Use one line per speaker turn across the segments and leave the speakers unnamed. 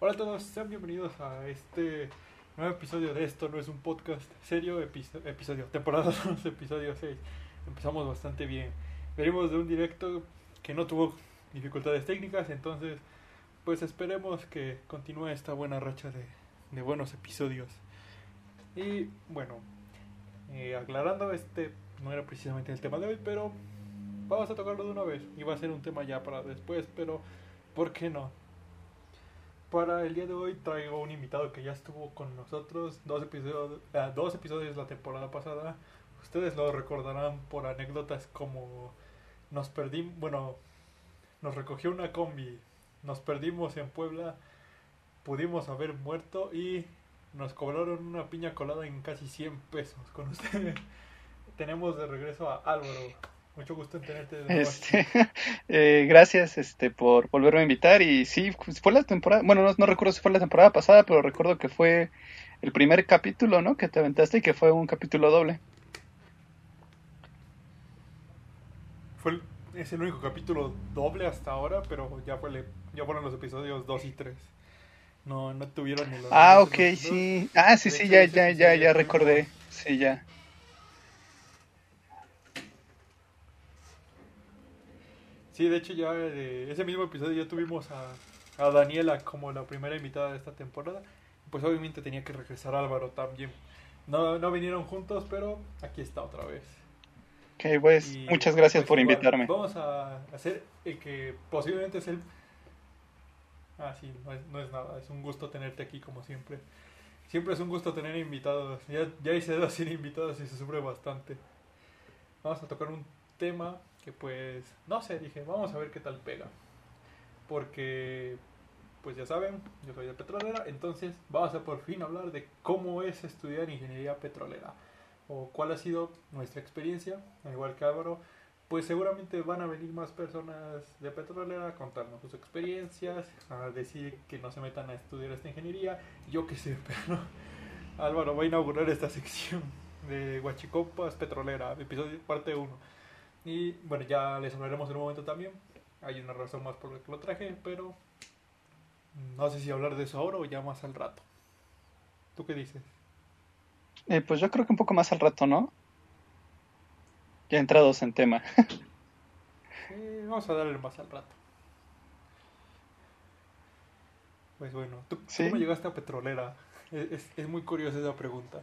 Hola a todos, sean bienvenidos a este nuevo episodio de Esto No es un podcast serio, episodio, temporada 2, episodio 6. Empezamos bastante bien. Venimos de un directo que no tuvo dificultades técnicas, entonces pues esperemos que continúe esta buena racha de, de buenos episodios. Y bueno, eh, aclarando, este no era precisamente el tema de hoy, pero vamos a tocarlo de una vez. Iba a ser un tema ya para después, pero ¿por qué no? Para el día de hoy traigo un invitado que ya estuvo con nosotros dos episodios, eh, dos episodios la temporada pasada. Ustedes lo recordarán por anécdotas como nos perdimos, bueno, nos recogió una combi, nos perdimos en Puebla, pudimos haber muerto y nos cobraron una piña colada en casi 100 pesos con ustedes. Tenemos de regreso a Álvaro. Mucho gusto en tenerte de nuevo
este, eh, gracias este, por volverme a invitar. Y sí, fue la temporada, bueno, no, recuerdo si fue la temporada pasada, pero recuerdo que fue el primer capítulo, ¿no? Que te aventaste y que fue un capítulo doble.
Fue el, es el único capítulo doble hasta ahora, pero ya, fue ya fueron los episodios 2 y 3. No, no tuvieron ni los.
Ah, ok, sí. Ah, sí, sí, ya, ya, ya, ya recordé. Sí, ya.
Sí, de hecho ya de ese mismo episodio ya tuvimos a, a Daniela como la primera invitada de esta temporada. Pues obviamente tenía que regresar Álvaro también. No, no vinieron juntos, pero aquí está otra vez.
Ok, pues muchas gracias pues, por invitarme.
Vamos a hacer el que posiblemente es el... Ah, sí, no es, no es nada, es un gusto tenerte aquí como siempre. Siempre es un gusto tener invitados. Ya, ya hice dos sin invitados y se sufre bastante. Vamos a tocar un tema pues, no sé, dije, vamos a ver qué tal pega. Porque, pues ya saben, yo soy de petrolera, entonces vamos a por fin hablar de cómo es estudiar ingeniería petrolera. O cuál ha sido nuestra experiencia, al igual que Álvaro, pues seguramente van a venir más personas de petrolera a contarnos sus experiencias, a decir que no se metan a estudiar esta ingeniería, yo qué sé, pero Álvaro va a inaugurar esta sección de Huachicopas Petrolera, episodio parte 1. Y bueno, ya les hablaremos en un momento también. Hay una razón más por la que lo traje, pero no sé si hablar de eso ahora o ya más al rato. ¿Tú qué dices?
Eh, pues yo creo que un poco más al rato, ¿no? Ya entrados en tema.
vamos a darle más al rato. Pues bueno, ¿tú cómo llegaste a Petrolera? Es, es muy curiosa esa pregunta.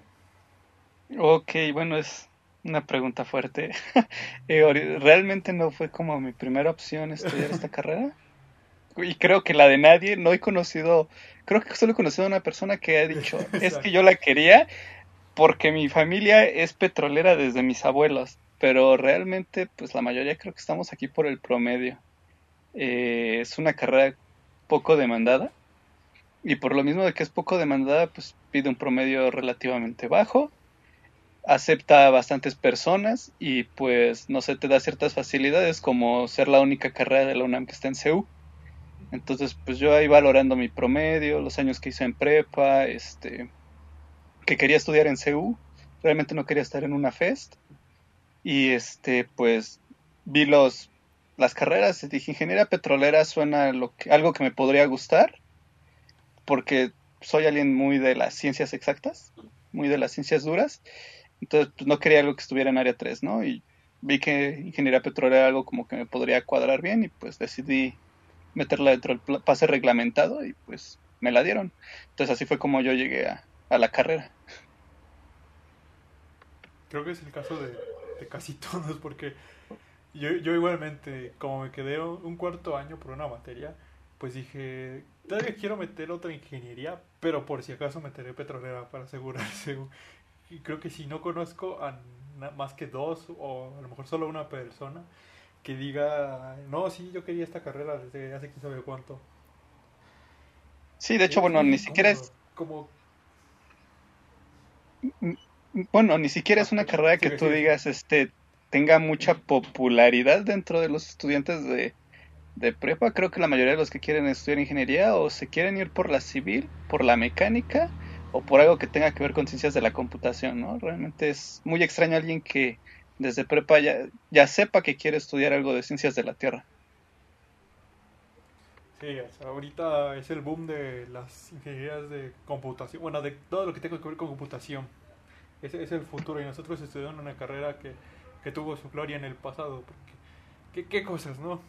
Ok, bueno, es una pregunta fuerte. Eh, ¿Realmente no fue como mi primera opción estudiar esta carrera? Y creo que la de nadie, no he conocido, creo que solo he conocido a una persona que ha dicho, es que yo la quería porque mi familia es petrolera desde mis abuelos, pero realmente pues la mayoría creo que estamos aquí por el promedio. Eh, es una carrera poco demandada y por lo mismo de que es poco demandada pues pide un promedio relativamente bajo acepta a bastantes personas y pues no sé, te da ciertas facilidades como ser la única carrera de la UNAM que está en CEU. Entonces, pues yo ahí valorando mi promedio, los años que hice en prepa, este que quería estudiar en CEU, realmente no quería estar en una fest y este pues vi los las carreras dije ingeniería petrolera suena lo que, algo que me podría gustar porque soy alguien muy de las ciencias exactas, muy de las ciencias duras entonces, pues no quería algo que estuviera en área 3, ¿no? Y vi que ingeniería petrolera era algo como que me podría cuadrar bien y pues decidí meterla dentro del pase reglamentado y pues me la dieron. Entonces así fue como yo llegué a, la carrera.
Creo que es el caso de, casi todos porque yo, yo igualmente, como me quedé un cuarto año por una materia, pues dije, todavía quiero meter otra ingeniería, pero por si acaso meteré petrolera para asegurarse y creo que si no conozco a más que dos o a lo mejor solo una persona que diga, no, sí, yo quería esta carrera desde hace quién sabe cuánto.
Sí, de hecho, bueno, ni siquiera es...
Como...
Bueno, ni siquiera es una carrera que tú digas, este, tenga mucha popularidad dentro de los estudiantes de, de prepa. Creo que la mayoría de los que quieren estudiar ingeniería o se quieren ir por la civil, por la mecánica, o por algo que tenga que ver con ciencias de la computación, ¿no? Realmente es muy extraño alguien que desde prepa ya, ya sepa que quiere estudiar algo de ciencias de la Tierra.
Sí, ahorita es el boom de las ingenierías de computación, bueno, de todo lo que tenga que ver con computación. Es el futuro y nosotros estudiamos una carrera que, que tuvo su gloria en el pasado. Porque, ¿qué, ¿Qué cosas, no?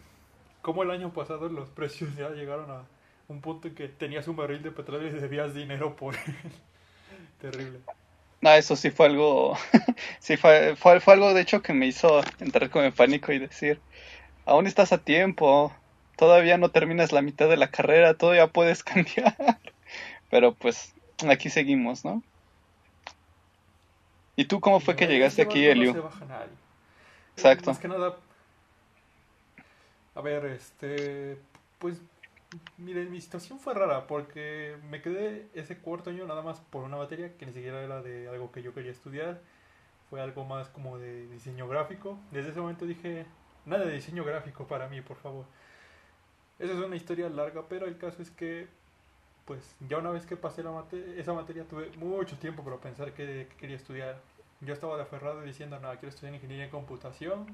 Como el año pasado los precios ya llegaron a un punto en que tenías un barril de petróleo y debías dinero por él. Terrible.
No, eso sí fue algo, sí fue, fue, fue algo de hecho que me hizo entrar con el pánico y decir, aún estás a tiempo, todavía no terminas la mitad de la carrera, todavía puedes cambiar. Pero pues aquí seguimos, ¿no? ¿Y tú cómo fue que llegaste aquí, Elio?
No se baja nadie.
Exacto.
Más que nada, a ver, este, pues, miren, mi situación fue rara porque me quedé ese cuarto año nada más por una materia que ni siquiera era de algo que yo quería estudiar. Fue algo más como de diseño gráfico. Desde ese momento dije, nada de diseño gráfico para mí, por favor. Esa es una historia larga, pero el caso es que, pues, ya una vez que pasé la mate esa materia tuve mucho tiempo para pensar qué, quería estudiar. Yo estaba de aferrado diciendo, no, quiero estudiar ingeniería en computación.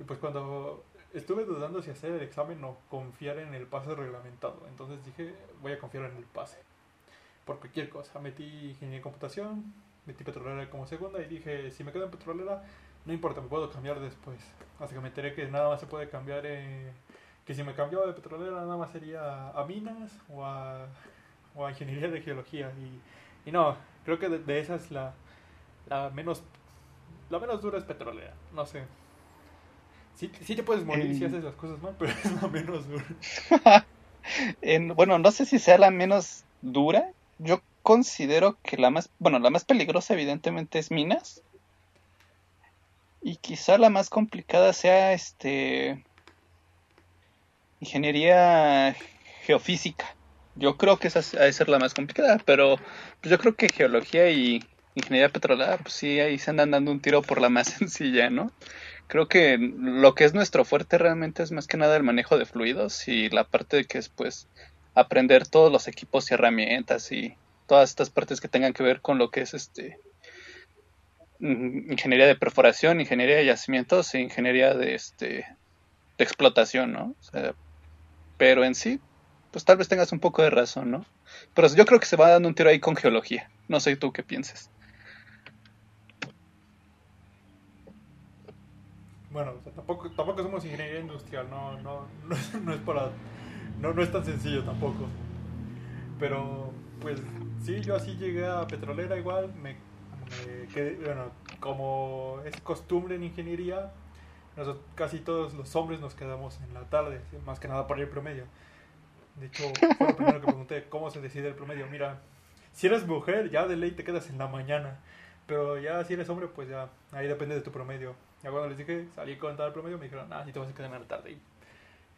Y pues cuando estuve dudando si hacer el examen o confiar en el pase reglamentado. Entonces dije, voy a confiar en el pase. Por cualquier cosa. Metí ingeniería en computación, metí petrolera como segunda y dije, si me quedo en petrolera, no importa, me puedo cambiar después. Hasta que me enteré que nada más se puede cambiar en que si me cambiaba de petrolera nada más sería a minas o a, o a ingeniería de geología y, y no, creo que de, de, esas la, la menos la menos dura es petrolera, no sé. Sí, sí te puedes morir si haces las cosas mal, pero es la menos dura.
en, bueno, no sé si sea la menos dura. Yo considero que la más, bueno, la más peligrosa evidentemente es minas. Y quizá la más complicada sea este ingeniería geofísica. Yo creo que esa ha de ser la más complicada, pero pues yo creo que geología y ingeniería petrolera, pues sí, ahí se andan dando un tiro por la más sencilla, ¿no? Creo que lo que es nuestro fuerte realmente es más que nada el manejo de fluidos y la parte de que es pues aprender todos los equipos y herramientas y todas estas partes que tengan que ver con lo que es este ingeniería de perforación, ingeniería de yacimientos e ingeniería de este de explotación, ¿no? O sea, pero en sí, pues tal vez tengas un poco de razón, ¿no? Pero yo creo que se va dando un tiro ahí con geología. No sé tú qué pienses.
Bueno, tampoco, tampoco somos ingeniería industrial, no, no, no, no es para, no, no es tan sencillo tampoco. Pero, pues, sí, yo así llegué a petrolera igual, me, me quedé, bueno, como es costumbre en ingeniería, nosotros, casi todos los hombres nos quedamos en la tarde, más que nada por el promedio. De hecho, fue lo primero que pregunté, ¿cómo se decide el promedio? Mira, si eres mujer, ya de ley te quedas en la mañana. Pero ya si eres hombre, pues ya, ahí depende de tu promedio. Ya cuando les dije, salí con tal promedio, me dijeron, ah, sí te vas a la tarde. Y,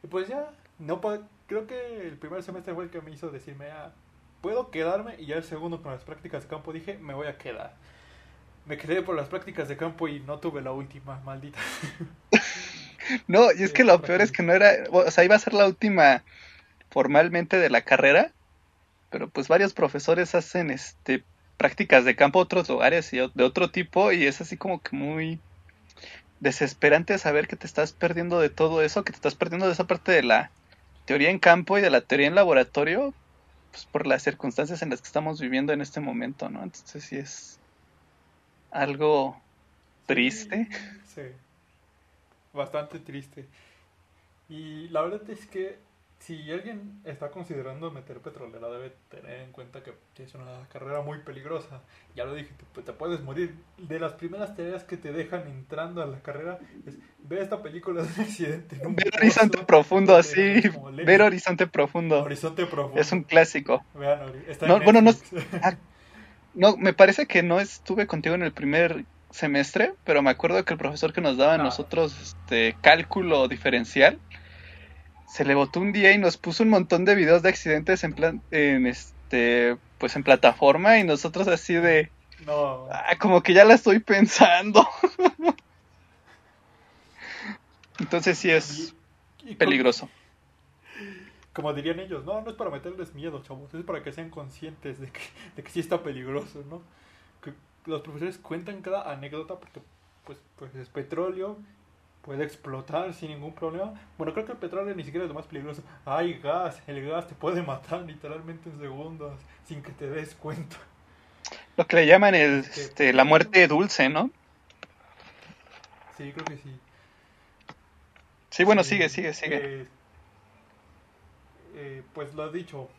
y pues ya, no creo que el primer semestre fue el que me hizo decirme, ah, puedo quedarme. Y ya el segundo con las prácticas de campo dije, me voy a quedar me quedé por las prácticas de campo y no tuve la última, maldita.
no, y es que lo peor es que no era, o sea, iba a ser la última formalmente de la carrera, pero pues varios profesores hacen este prácticas de campo a otros lugares y de otro tipo y es así como que muy desesperante saber que te estás perdiendo de todo eso, que te estás perdiendo de esa parte de la teoría en campo y de la teoría en laboratorio, pues por las circunstancias en las que estamos viviendo en este momento, ¿no? Entonces sí es algo triste.
Sí, bastante triste. Y la verdad es que si alguien está considerando meter petrolera, debe tener en cuenta que es una carrera muy peligrosa. Ya lo dije, te, te puedes morir. De las primeras tareas que te dejan entrando a la carrera es ver esta película de un accidente. Un
ver Horizonte Profundo, así. Ver Horizonte Profundo.
Horizonte Profundo.
Es un clásico.
Vean, está
no, bueno, no. No, me parece que no estuve contigo en el primer semestre, pero me acuerdo que el profesor que nos daba a nosotros este cálculo diferencial se le botó un día y nos puso un montón de videos de accidentes en plan en este pues en plataforma y nosotros así de
no.
Ah, como que ya la estoy pensando. Entonces sí es y, y peligroso
como dirían ellos, no, no es para meterles miedo, chavos, es para que sean conscientes de que, de que sí está peligroso, ¿no? Que los profesores cuentan cada anécdota porque, pues, pues es petróleo, puede explotar sin ningún problema. Bueno, creo que el petróleo ni siquiera es lo más peligroso. Hay gas, el gas te puede matar literalmente en segundos sin que te des cuenta.
Lo que le llaman el, este, la muerte dulce, ¿no?
Sí, creo que sí.
Sí, bueno, sigue, sigue, sigue.
Eh, eh, pues lo has dicho,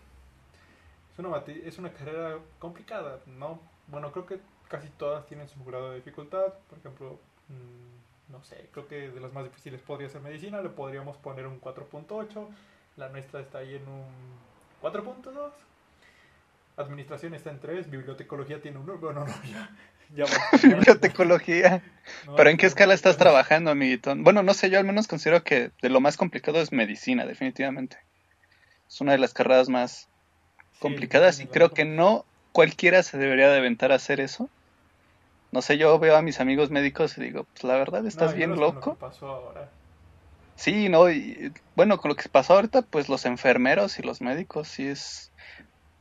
es una, es una carrera complicada, ¿no? Bueno, creo que casi todas tienen su grado de dificultad. Por ejemplo, mm, no sé, creo que de las más difíciles podría ser medicina, le podríamos poner un 4.8. La nuestra está ahí en un 4.2. Administración está en 3, bibliotecología tiene un 1. Bueno, no, ya. ya
bibliotecología. ¿Pero en qué escala estás trabajando, amiguito? Bueno, no sé, yo al menos considero que de lo más complicado es medicina, definitivamente. Es una de las carreras más complicadas y creo que no cualquiera se debería de aventar a hacer eso. No sé, yo veo a mis amigos médicos y digo, pues la verdad, estás bien loco. Sí, no, y bueno, con lo que pasó ahorita, pues los enfermeros y los médicos sí es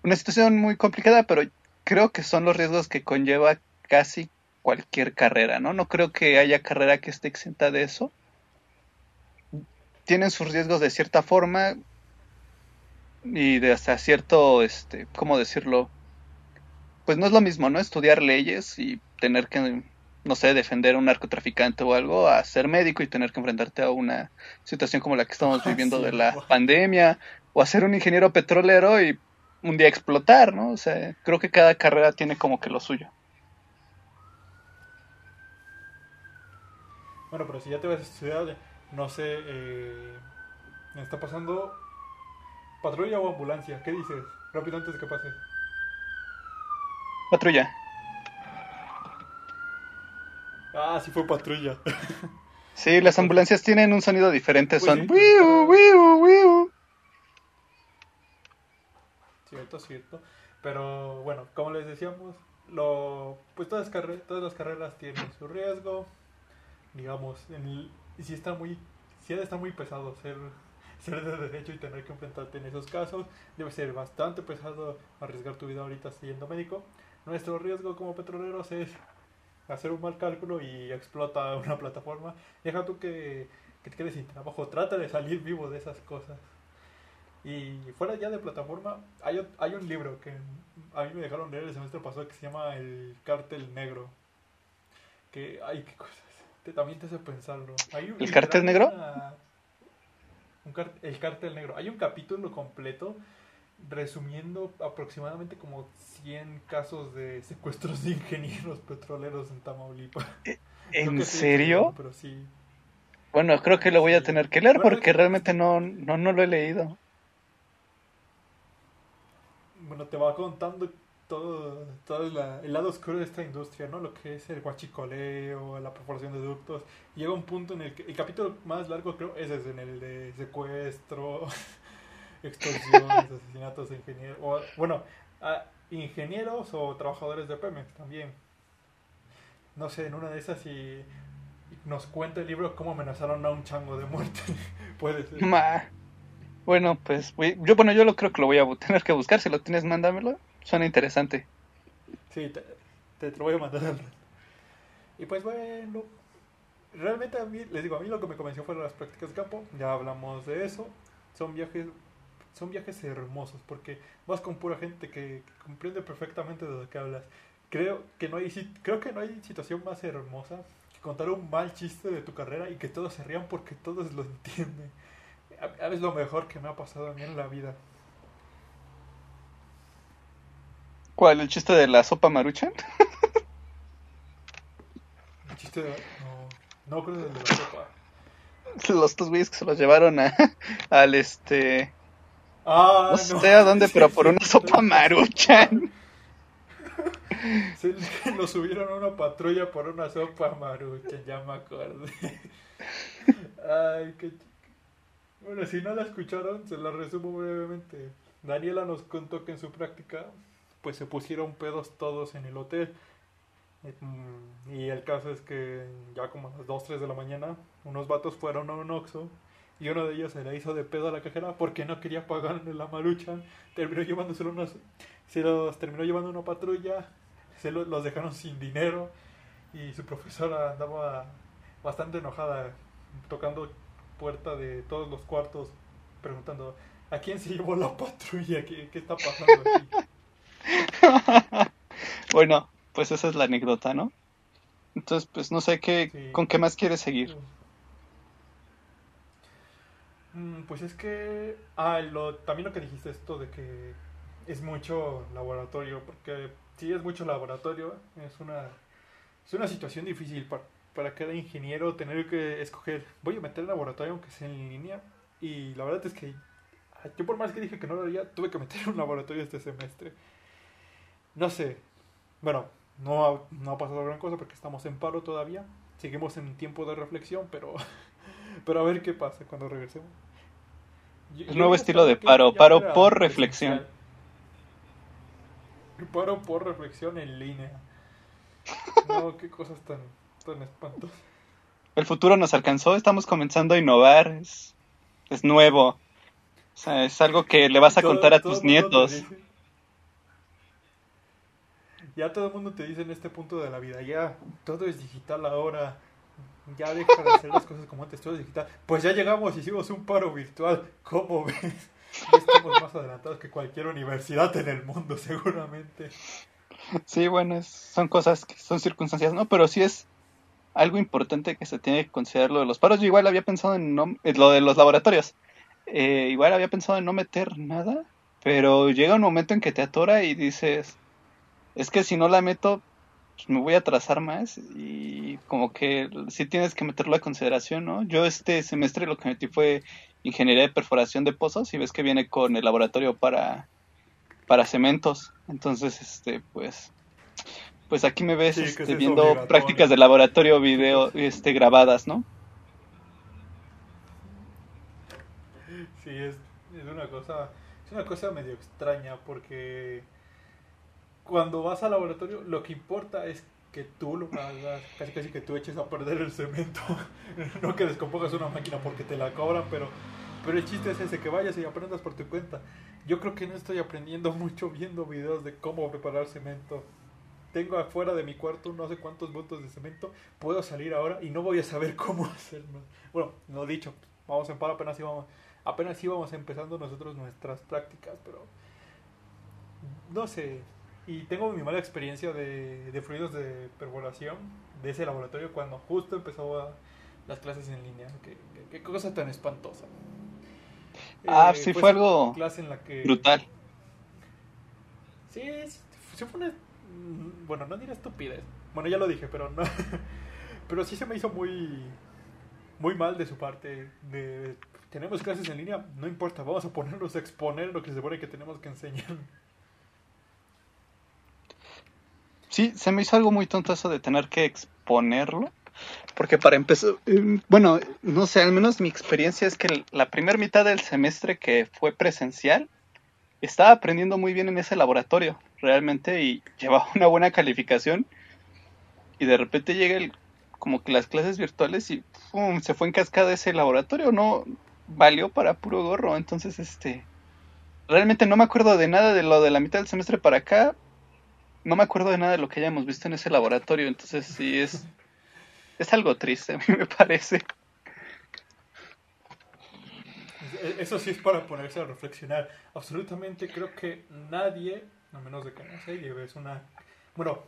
una situación muy complicada, pero creo que son los riesgos que conlleva casi cualquier carrera, ¿no? No creo que haya carrera que esté exenta de eso. Tienen sus riesgos de cierta forma y de hasta cierto, este, ¿cómo decirlo? Pues no es lo mismo, ¿no? Estudiar leyes y tener que, no sé, defender a un narcotraficante o algo, a ser médico y tener que enfrentarte a una situación como la que estamos viviendo de la pandemia, o a ser un ingeniero petrolero y un día explotar, ¿no? O sea, creo que cada carrera tiene como que lo suyo.
Bueno, pero si ya te vas a estudiar, no sé, eh, me está pasando patrulla o ambulancia, ¿qué dices? Rápido antes de que pase.
Patrulla.
Ah, sí fue patrulla.
sí, las ambulancias tienen un sonido diferente, son... Wiu,
Cierto, cierto. Pero bueno, como les decíamos, lo, pues todas, todas las carreras tienen su riesgo. Digamos, en y si está muy, si estar muy pesado ser, ser de derecho y tener que enfrentarte en esos casos, debe ser bastante pesado arriesgar tu vida ahorita siendo médico. Nuestro riesgo como petroleros es hacer un mal cálculo y explota una plataforma. Deja tú que, que te quedes sin trabajo, trata de salir vivo de esas cosas. Y fuera ya de plataforma, hay, hay un libro que a mí me dejaron leer el semestre pasado que se llama El Cártel Negro. Que, hay qué cosas. Te, también te hace pensarlo.
¿El Cártel Negro?
el Cártel Negro. Hay un capítulo completo resumiendo aproximadamente como 100 casos de secuestros de ingenieros petroleros en Tamaulipas.
¿E-, ¿En serio? pero sí. Bueno, creo que lo voy a tener que leer porque realmente no, no, no lo he leído.
Bueno, te va contando todo, todo el lado oscuro de esta industria, ¿no? Lo que es el guachicoleo, la perforación de ductos. Llega un punto en el que el capítulo más largo creo es en el de secuestro, extorsiones, asesinatos de ingenieros, o, bueno, a ingenieros o trabajadores de Pemex también. No sé, en una de esas y, nos cuenta el libro cómo amenazaron a un chango de muerte. Puede ser.
Bueno, pues yo bueno, yo lo creo que lo voy a tener que buscar, si lo tienes mándamelo. Suena interesante.
Sí, te, te, lo voy a mandar. Y pues bueno, realmente a mí, les digo, a mí lo que me convenció fueron las prácticas de campo, ya hablamos de eso. Son viajes son viajes hermosos porque vas con pura gente que, comprende perfectamente de lo que hablas. Creo que no hay creo que no hay situación más hermosa que contar un mal chiste de tu carrera y que todos se rían porque todos lo entienden. Es lo mejor que me ha pasado a mí en la vida.
¿Cuál? ¿El chiste de la sopa maruchan?
El chiste de... No, no creo que el de la sopa.
Los dos güeyes que se los llevaron a, al este
Ah,
no, sé a dónde, pero por una sopa maruchan.
Lo subieron a una patrulla por una sopa maruchan, ya me acordé. Ay, qué Bueno, si no la escucharon, se la resumo brevemente. Daniela nos contó que en su práctica, pues se pusieron pedos todos en el hotel. Mm, y el caso es que ya como a las 2, 3 de la mañana, unos vatos fueron a un Oxxo y uno de ellos se le hizo de pedo a la cajera porque no quería pagar en la marucha. Terminó llevándoselo unos, se los terminó llevando una patrulla, se los dejaron sin dinero y su profesora andaba bastante enojada. tocando puerta de todos los cuartos, preguntando, ¿a quién se llevó la patrulla? ¿Qué, qué está pasando
aquí? bueno, pues esa es la anécdota, ¿no? Entonces, pues no sé qué,
Sí.
con qué más quieres seguir.
Mm, Pues es que, ah, lo, también lo que dijiste esto de que es mucho laboratorio, porque si es mucho laboratorio, es una, es una situación difícil para, para cada ingeniero tener que escoger, voy a meter el laboratorio aunque sea en línea, y la verdad es que ah, yo por más que dije que no lo haría, tuve que meter un laboratorio este semestre. No sé, bueno, no ha, no ha pasado gran cosa porque estamos en paro todavía, seguimos en tiempo de reflexión, pero, pero a ver qué pasa cuando regresemos. Yo-
El nuevo estilo de paro, paro por reflexión.
Paro por reflexión en línea. No, qué cosas tan, tan espantosas.
El futuro nos alcanzó, estamos comenzando a innovar, es, es nuevo. O sea, es algo que le vas a
Todo-
contar a tus nietos.
dice- ya todo el mundo te dice en este punto de la vida, ya todo es digital ahora. Ya deja de hacer las cosas como antes, todo digital. Pues ya llegamos, hicimos un paro virtual. ¿Cómo ves? Ya estamos más adelantados que cualquier universidad en el mundo, seguramente.
Sí, bueno, es- son cosas que son circunstancias, ¿no? Pero sí es algo importante que se tiene que considerar lo de los paros. Yo igual había pensado en no, lo de los laboratorios. Eh, igual había pensado en no meter nada, pero llega un momento en que te atora y dices, es que si no la meto, pues me voy a atrasar más y como que sí tienes que meterlo a consideración, ¿no? Yo este semestre lo que metí fue ingeniería de perforación de pozos y ves que viene con el laboratorio para para cementos. Entonces, este, pues, pues aquí me ves
Sí,
este, viendo prácticas de laboratorio, video, este, grabadas, ¿no?
Sí, es, es una cosa, es una cosa medio extraña porque cuando vas al laboratorio lo que importa es que tú lo hagas, casi casi que tú eches a perder el cemento, no que descompongas una máquina porque te la cobran, pero, pero el chiste es ese, que vayas y aprendas por tu cuenta. Yo creo que no estoy aprendiendo mucho viendo videos de cómo preparar cemento. Tengo afuera de mi cuarto no sé cuántos bultos de cemento, puedo salir ahora y no voy a saber cómo hacerlo. Bueno, no dicho, vamos en paro, apenas íbamos, apenas íbamos empezando nosotros nuestras prácticas, pero no sé. Y tengo mi mala experiencia de, de fluidos de perforación de ese laboratorio cuando justo empezó a- las clases en línea. Qué, qué- qué cosa tan espantosa.
Ah,
Eh,
sí,
fue
fue algo
clase en la que
Brutal.
Sí, sí, pone. mm, Bueno, no diré estupidez. Bueno, ya lo dije, pero no. Pero sí se me hizo muy. Muy mal de su parte. De, tenemos clases en línea, no importa, vamos a ponernos a exponer lo que se supone que tenemos que enseñar.
Sí, se me hizo algo muy tonto eso de tener que exponerlo. Porque para empezar, eh, bueno, no sé, al menos mi experiencia es que la primera mitad del semestre que fue presencial, estaba aprendiendo muy bien en ese laboratorio, realmente, y llevaba una buena calificación. Y de repente llega el, como que las clases virtuales y ¡pum! se fue en cascada ese laboratorio, no valió para puro gorro. Entonces, este, realmente no me acuerdo de nada de lo de la mitad del semestre para acá. No me acuerdo de nada de lo que hayamos visto en ese laboratorio, entonces sí es, es algo triste, a mí me parece.
Eso sí es para ponerse a reflexionar. Absolutamente creo que nadie, a menos de que no sé, lleves una. Bueno,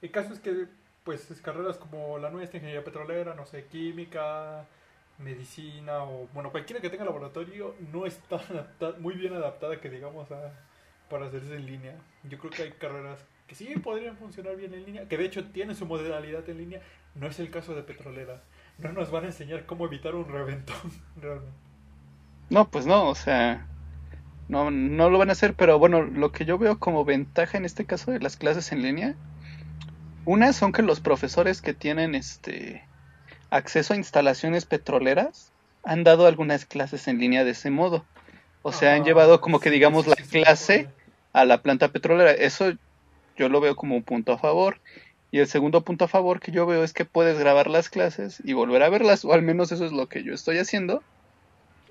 el caso es que, pues, es carreras como la nuestra, ingeniería petrolera, no sé, química, medicina o, bueno, cualquiera que tenga laboratorio, no está muy bien adaptada, que digamos, a, para hacerse en línea. Yo creo que hay carreras que sí podrían funcionar bien en línea, que de hecho tienen su modalidad en línea. No es el caso de petrolera. No nos van a enseñar cómo evitar un reventón, realmente.
No, pues no, o sea, no, no lo van a hacer, pero bueno, lo que yo veo como ventaja en este caso de las clases en línea, una son que los profesores que tienen este acceso a instalaciones petroleras han dado algunas clases en línea de ese modo. O sea, han
Ah,
llevado como que digamos la clase a la planta petrolera. Eso yo lo veo como un punto a favor. Y el segundo punto a favor que yo veo es que puedes grabar las clases y volver a verlas, o al menos eso es lo que yo estoy haciendo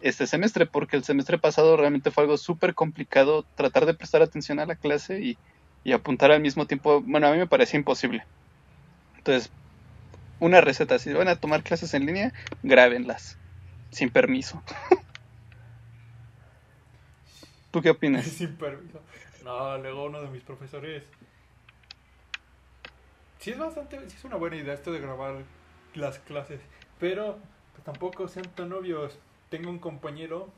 este semestre, porque el semestre pasado realmente fue algo súper complicado tratar de prestar atención a la clase y, y apuntar al mismo tiempo. Bueno, a mí me parecía imposible. Entonces, una receta. Si van a tomar clases en línea, grábenlas. Sin permiso. ¿Tú qué opinas?
Sin permiso. No, luego uno de mis profesores. Sí es bastante, sí es una buena idea esto de grabar las clases, pero pues, tampoco sean tan obvios. Tengo un compañero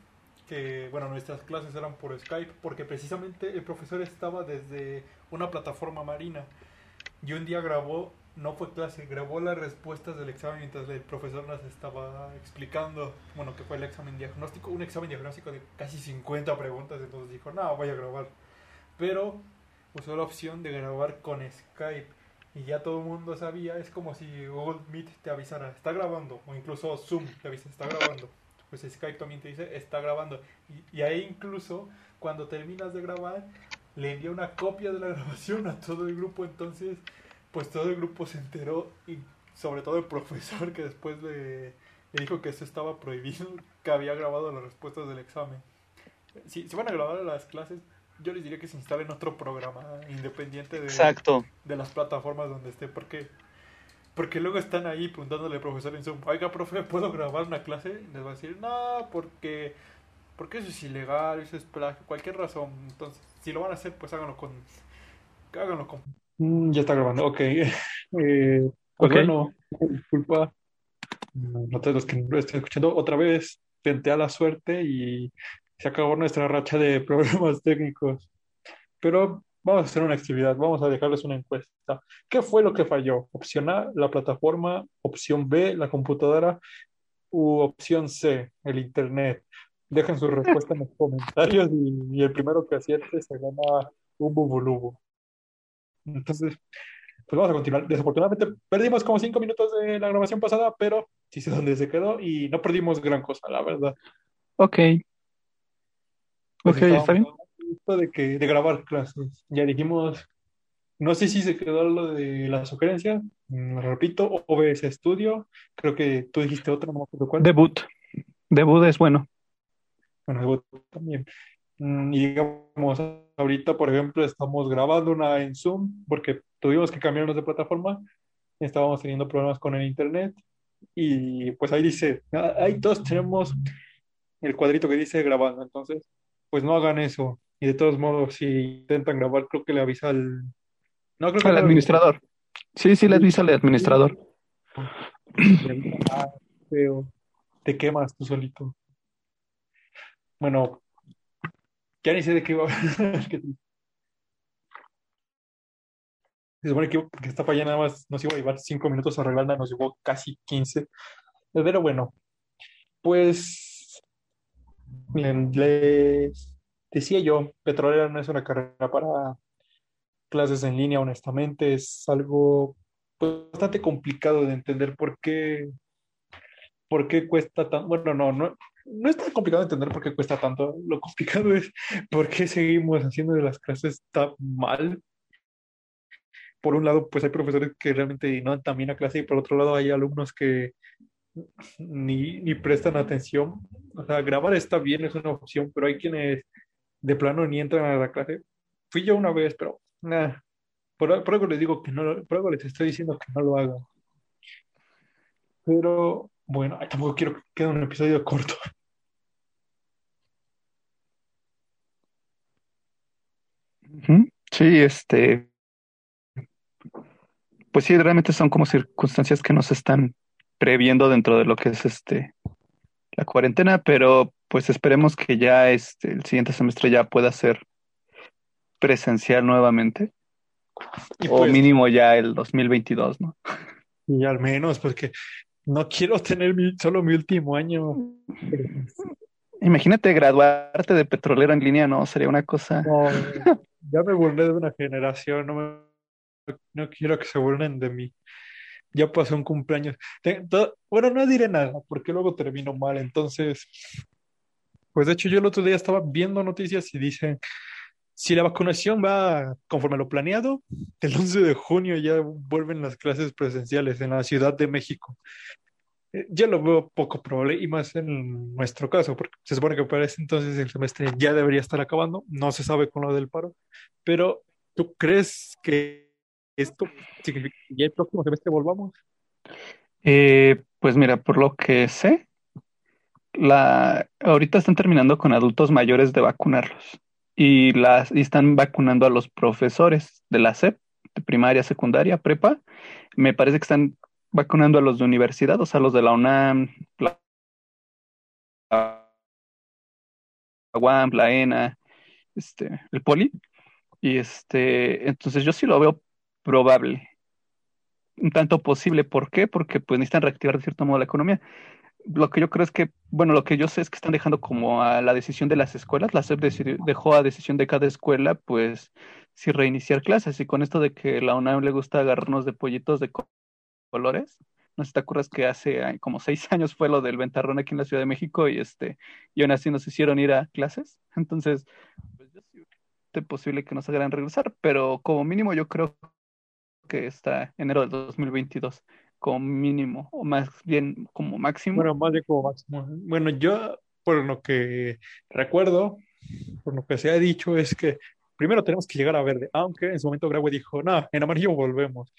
que, bueno, nuestras clases eran por Skype, porque precisamente el profesor estaba desde una plataforma marina y un día grabó, no fue clase, grabó las respuestas del examen mientras el profesor nos estaba explicando, bueno, que fue el examen diagnóstico, un examen diagnóstico de casi 50 preguntas, entonces dijo, no, voy a grabar. Pero usó la opción de grabar con Skype y ya todo el mundo sabía, es como si Google Meet te avisara, está grabando, o incluso Zoom te avisa, está grabando pues Skype también te dice, está grabando. Y, ahí incluso, cuando terminas de grabar, le envía una copia de la grabación a todo el grupo, entonces, pues todo el grupo se enteró, y sobre todo el profesor que después le, dijo que eso estaba prohibido, que había grabado las respuestas del examen. Si, si van a grabar las clases, yo les diría que se instalen otro programa independiente de,
Exacto.
de las plataformas donde esté, porque porque luego están ahí preguntándole al profesor en Zoom, oiga, profe, ¿puedo grabar una clase? les va a decir, no, porque, porque eso es ilegal, eso es plagio, cualquier razón. Entonces, si lo van a hacer, pues háganlo con... Háganlo con... Mm, ya está grabando, ok. Eh, pues bueno, disculpa no todos los que lo estén escuchando, otra vez tenté a la suerte y se acabó nuestra racha de problemas técnicos. Pero Vamos a hacer una actividad, vamos a dejarles una encuesta. ¿Qué fue lo que falló? Opción A, la plataforma, opción B, la computadora, u opción C, el Internet. Dejen su respuesta en los comentarios y, el primero que acierte se gana un bubulubu. Entonces, pues vamos a continuar. Desafortunadamente perdimos como cinco minutos de la grabación pasada, pero sí sé dónde se quedó y no perdimos gran cosa, la verdad.
Ok.
Pues ok, está bien de, que, de grabar clases. Ya dijimos, no sé si se quedó lo de la sugerencia, mm, repito, OBS Studio, creo que tú dijiste otro, no me acuerdo cuál.
Debut. Debut es bueno.
Bueno, Debut también. Mm, y digamos, ahorita, por ejemplo, estamos grabando una en Zoom porque tuvimos que cambiarnos de plataforma, estábamos teniendo problemas con el internet y pues ahí dice, ah, ahí todos tenemos el cuadrito que dice grabando, entonces, pues no hagan eso. Y de todos modos, si intentan grabar, creo que le avisa al...
No, creo que al administrador. Sí, sí, le avisa al administrador.
Ah, feo. Te quemas tú solito. Bueno, ya ni sé de qué iba a hablar. Se supone que, que esta falla nada más nos iba a llevar cinco minutos a arreglarla, nos llevó casi 15. Pero bueno, pues les decía yo, petrolera no es una carrera para clases en línea, honestamente, es algo pues, bastante complicado de entender por qué, cuesta tan, bueno, no, no, no es tan complicado de entender por qué cuesta tanto, lo complicado es por qué seguimos haciendo las clases tan mal. Por un lado, pues hay profesores que realmente no dan tan bien a clase y por otro lado hay alumnos que ni, ni prestan atención. O sea, grabar está bien, es una opción, pero hay quienes de plano ni entran a la clase. Fui yo una vez, pero nada. Por, algo les digo que no, por algo les estoy diciendo que no lo hagan. Pero bueno, tampoco quiero que quede un episodio corto.
Sí, este, pues sí, realmente son como circunstancias que nos están previendo dentro de lo que es este la cuarentena, pero pues esperemos que ya este, el siguiente semestre ya pueda ser presencial nuevamente. o pues mínimo ya el 2022, ¿no?
Y al menos, porque no quiero tener solo mi último año.
Imagínate graduarte de petrolero en línea, ¿no? Sería una cosa.
ya me burlé de una generación, no, no quiero que se burlen de mí. Ya pasó un cumpleaños. bueno, no diré nada, porque luego termino mal. Entonces, pues de hecho yo el otro día estaba viendo noticias y dicen, si la vacunación va conforme lo planeado, el 11 de junio ya vuelven las clases presenciales en la Ciudad de México. Eh, ya lo veo poco probable y más en nuestro caso, porque se supone que para ese entonces el semestre ya debería estar acabando, no se sabe con lo del paro, pero ¿tú crees que esto significa que ya el próximo semestre volvamos?
Eh, pues mira, por lo que sé, la, ahorita están terminando con adultos mayores de vacunarlos y, las, y están vacunando a los profesores de la SEP, de primaria, secundaria, prepa. Me parece que están vacunando a los de universidad, o sea, los de la UNAM, la UAM, la ENA, este, el Poli. Y este, entonces yo sí lo veo probable, un tanto posible. ¿Por qué? Porque pues necesitan reactivar de cierto modo la economía lo que yo creo es que, bueno, lo que yo sé es que están dejando como a la decisión de las escuelas, la SEP dejó a decisión de cada escuela, pues, si reiniciar clases. Y con esto de que la UNAM le gusta agarrarnos de pollitos de colores, no sé si te acuerdas que hace como seis años fue lo del ventarrón aquí en la Ciudad de México y este, y aún así nos hicieron ir a clases. Entonces, pues posible que nos hagan regresar, pero como mínimo yo creo que está enero del 2022 como mínimo, o más bien como máximo.
Bueno, más bien como máximo. Bueno, yo, por lo que recuerdo, por lo que se ha dicho, es que primero tenemos que llegar a verde, aunque en su momento Graue dijo, no, en amarillo volvemos.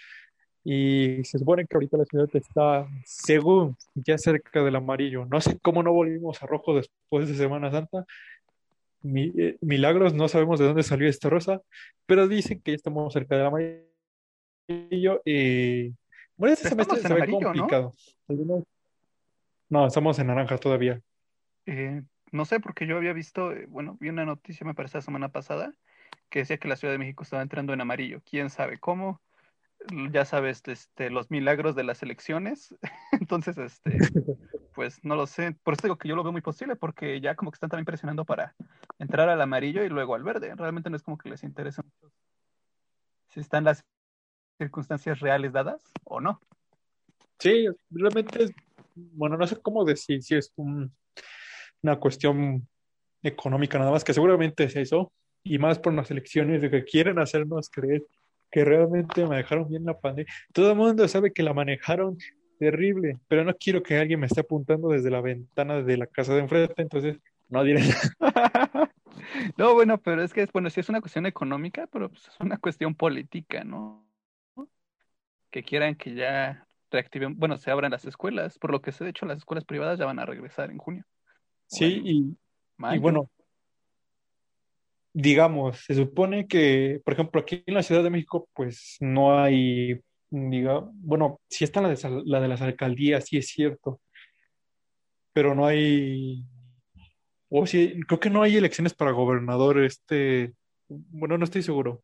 Y se supone que ahorita la ciudad está, según, ya cerca del amarillo. No sé cómo no volvimos a rojo después de Semana Santa. Eh, milagros, no sabemos de dónde salió esta rosa, pero dicen que ya estamos cerca del amarillo y bueno, este semestre se ve complicado. ¿no? ¿no? estamos en naranja todavía.
Eh, no sé, porque yo había visto, eh, bueno, vi una noticia, me parece, la semana pasada, que decía que la Ciudad de México estaba entrando en amarillo. ¿Quién sabe cómo? Ya sabes, este, los milagros de las elecciones. Entonces, este, pues no lo sé. Por eso digo que yo lo veo muy posible, porque ya como que están también presionando para entrar al amarillo y luego al verde. Realmente no es como que les interesa mucho. Si están las circunstancias reales dadas o no.
Sí, realmente es, bueno, no sé cómo decir si es una cuestión económica nada más, que seguramente es eso, y más por las elecciones de que quieren hacernos creer que realmente manejaron bien la pandemia. Todo el mundo sabe que la manejaron terrible, pero no quiero que alguien me esté apuntando desde la ventana de la casa de enfrente, entonces no diré nada.
no, bueno, pero es que, bueno, sí es una cuestión económica, pero pues, es una cuestión política, ¿no? Que quieran que ya reactiven, bueno, se abran las escuelas, por lo que sé, de hecho, las escuelas privadas ya van a regresar en junio.
Sí, y, y, bueno, digamos, se supone que, por ejemplo, aquí en la Ciudad de México, pues no hay, diga, bueno, sí está la de, la de las alcaldías, sí es cierto, pero no hay, o sí, creo que no hay elecciones para gobernador, este, bueno, no estoy seguro.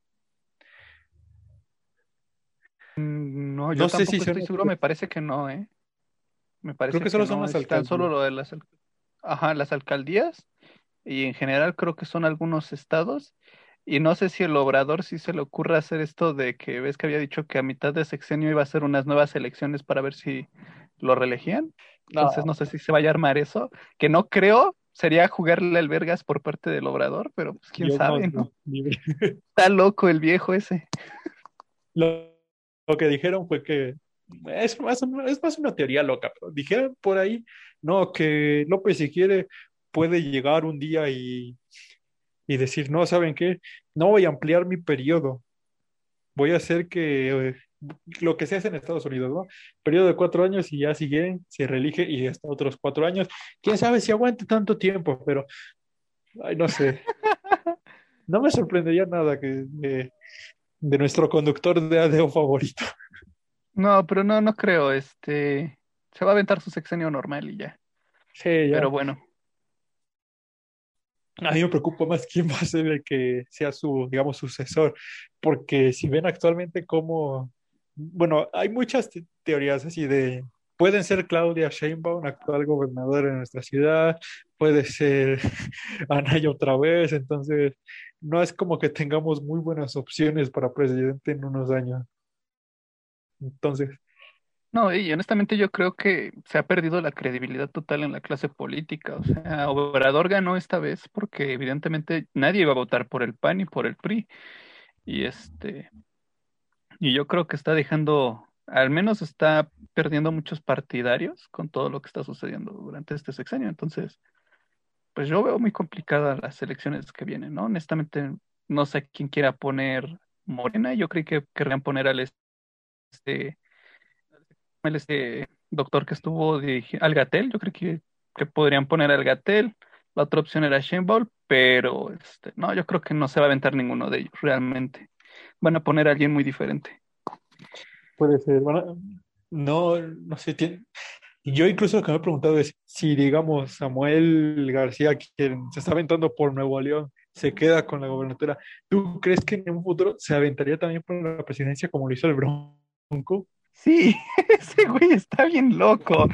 Mm, no, yo no sé si estoy seguro, me parece que no, ¿eh? Me parece
creo que, solo son las alcaldías.
solo lo de las, ajá, las alcaldías y en general creo que son algunos estados y no sé si el obrador sí se le ocurre hacer esto de que ves que había dicho que a mitad de sexenio iba a hacer unas nuevas elecciones para ver si lo reelegían. Entonces no, sé si se vaya a armar eso, que no creo, sería jugarle al vergas por parte del obrador, pero pues quién sabe, ¿no? Está loco el viejo ese.
Lo lo que dijeron fue que es más, es más una teoría loca, pero dijeron por ahí, no, que López si quiere puede llegar un día y, y decir, no, ¿saben qué? No voy a ampliar mi periodo, voy a hacer que eh, lo que se hace en Estados Unidos, ¿no? Periodo de cuatro años y ya siguen, se reelige y hasta otros cuatro años. ¿Quién sabe si aguante tanto tiempo? Pero, ay, no sé. No me sorprendería nada que, de nuestro conductor de ADO favorito.
No, pero no, no creo. Este se va a aventar su sexenio normal y ya.
Sí, ya.
Pero bueno.
A mí me preocupa más quién va a ser el que sea su, digamos, sucesor, porque si ven actualmente cómo, bueno, hay muchas teorías así de, pueden ser Claudia Sheinbaum, actual gobernadora de nuestra ciudad, puede ser Anaya otra vez, entonces no es como que tengamos muy buenas opciones para presidente en unos años. Entonces.
No, y honestamente yo creo que se ha perdido la credibilidad total en la clase política. O sea, Obrador ganó esta vez porque evidentemente nadie iba a votar por el PAN y por el PRI. Y este, y yo creo que está dejando, al menos está perdiendo muchos partidarios con todo lo que está sucediendo durante este sexenio. Entonces, pues yo veo muy complicadas las elecciones que vienen, ¿no? Honestamente, no sé quién quiera poner Morena. Yo creí que querrían poner al este este doctor que estuvo dirigiendo Algatel, yo creo que, que podrían poner Algatel. La otra opción era Shenball, pero este, no, yo creo que no se va a aventar ninguno de ellos realmente. Van a poner a alguien muy diferente.
Puede ser. Bueno, no, no sé. Tiene... Yo incluso lo que me he preguntado es si, digamos, Samuel García, quien se está aventando por Nuevo León, se queda con la gobernatura, ¿tú crees que en un futuro se aventaría también por la presidencia como lo hizo el Bronco?
Sí, ese güey está bien loco.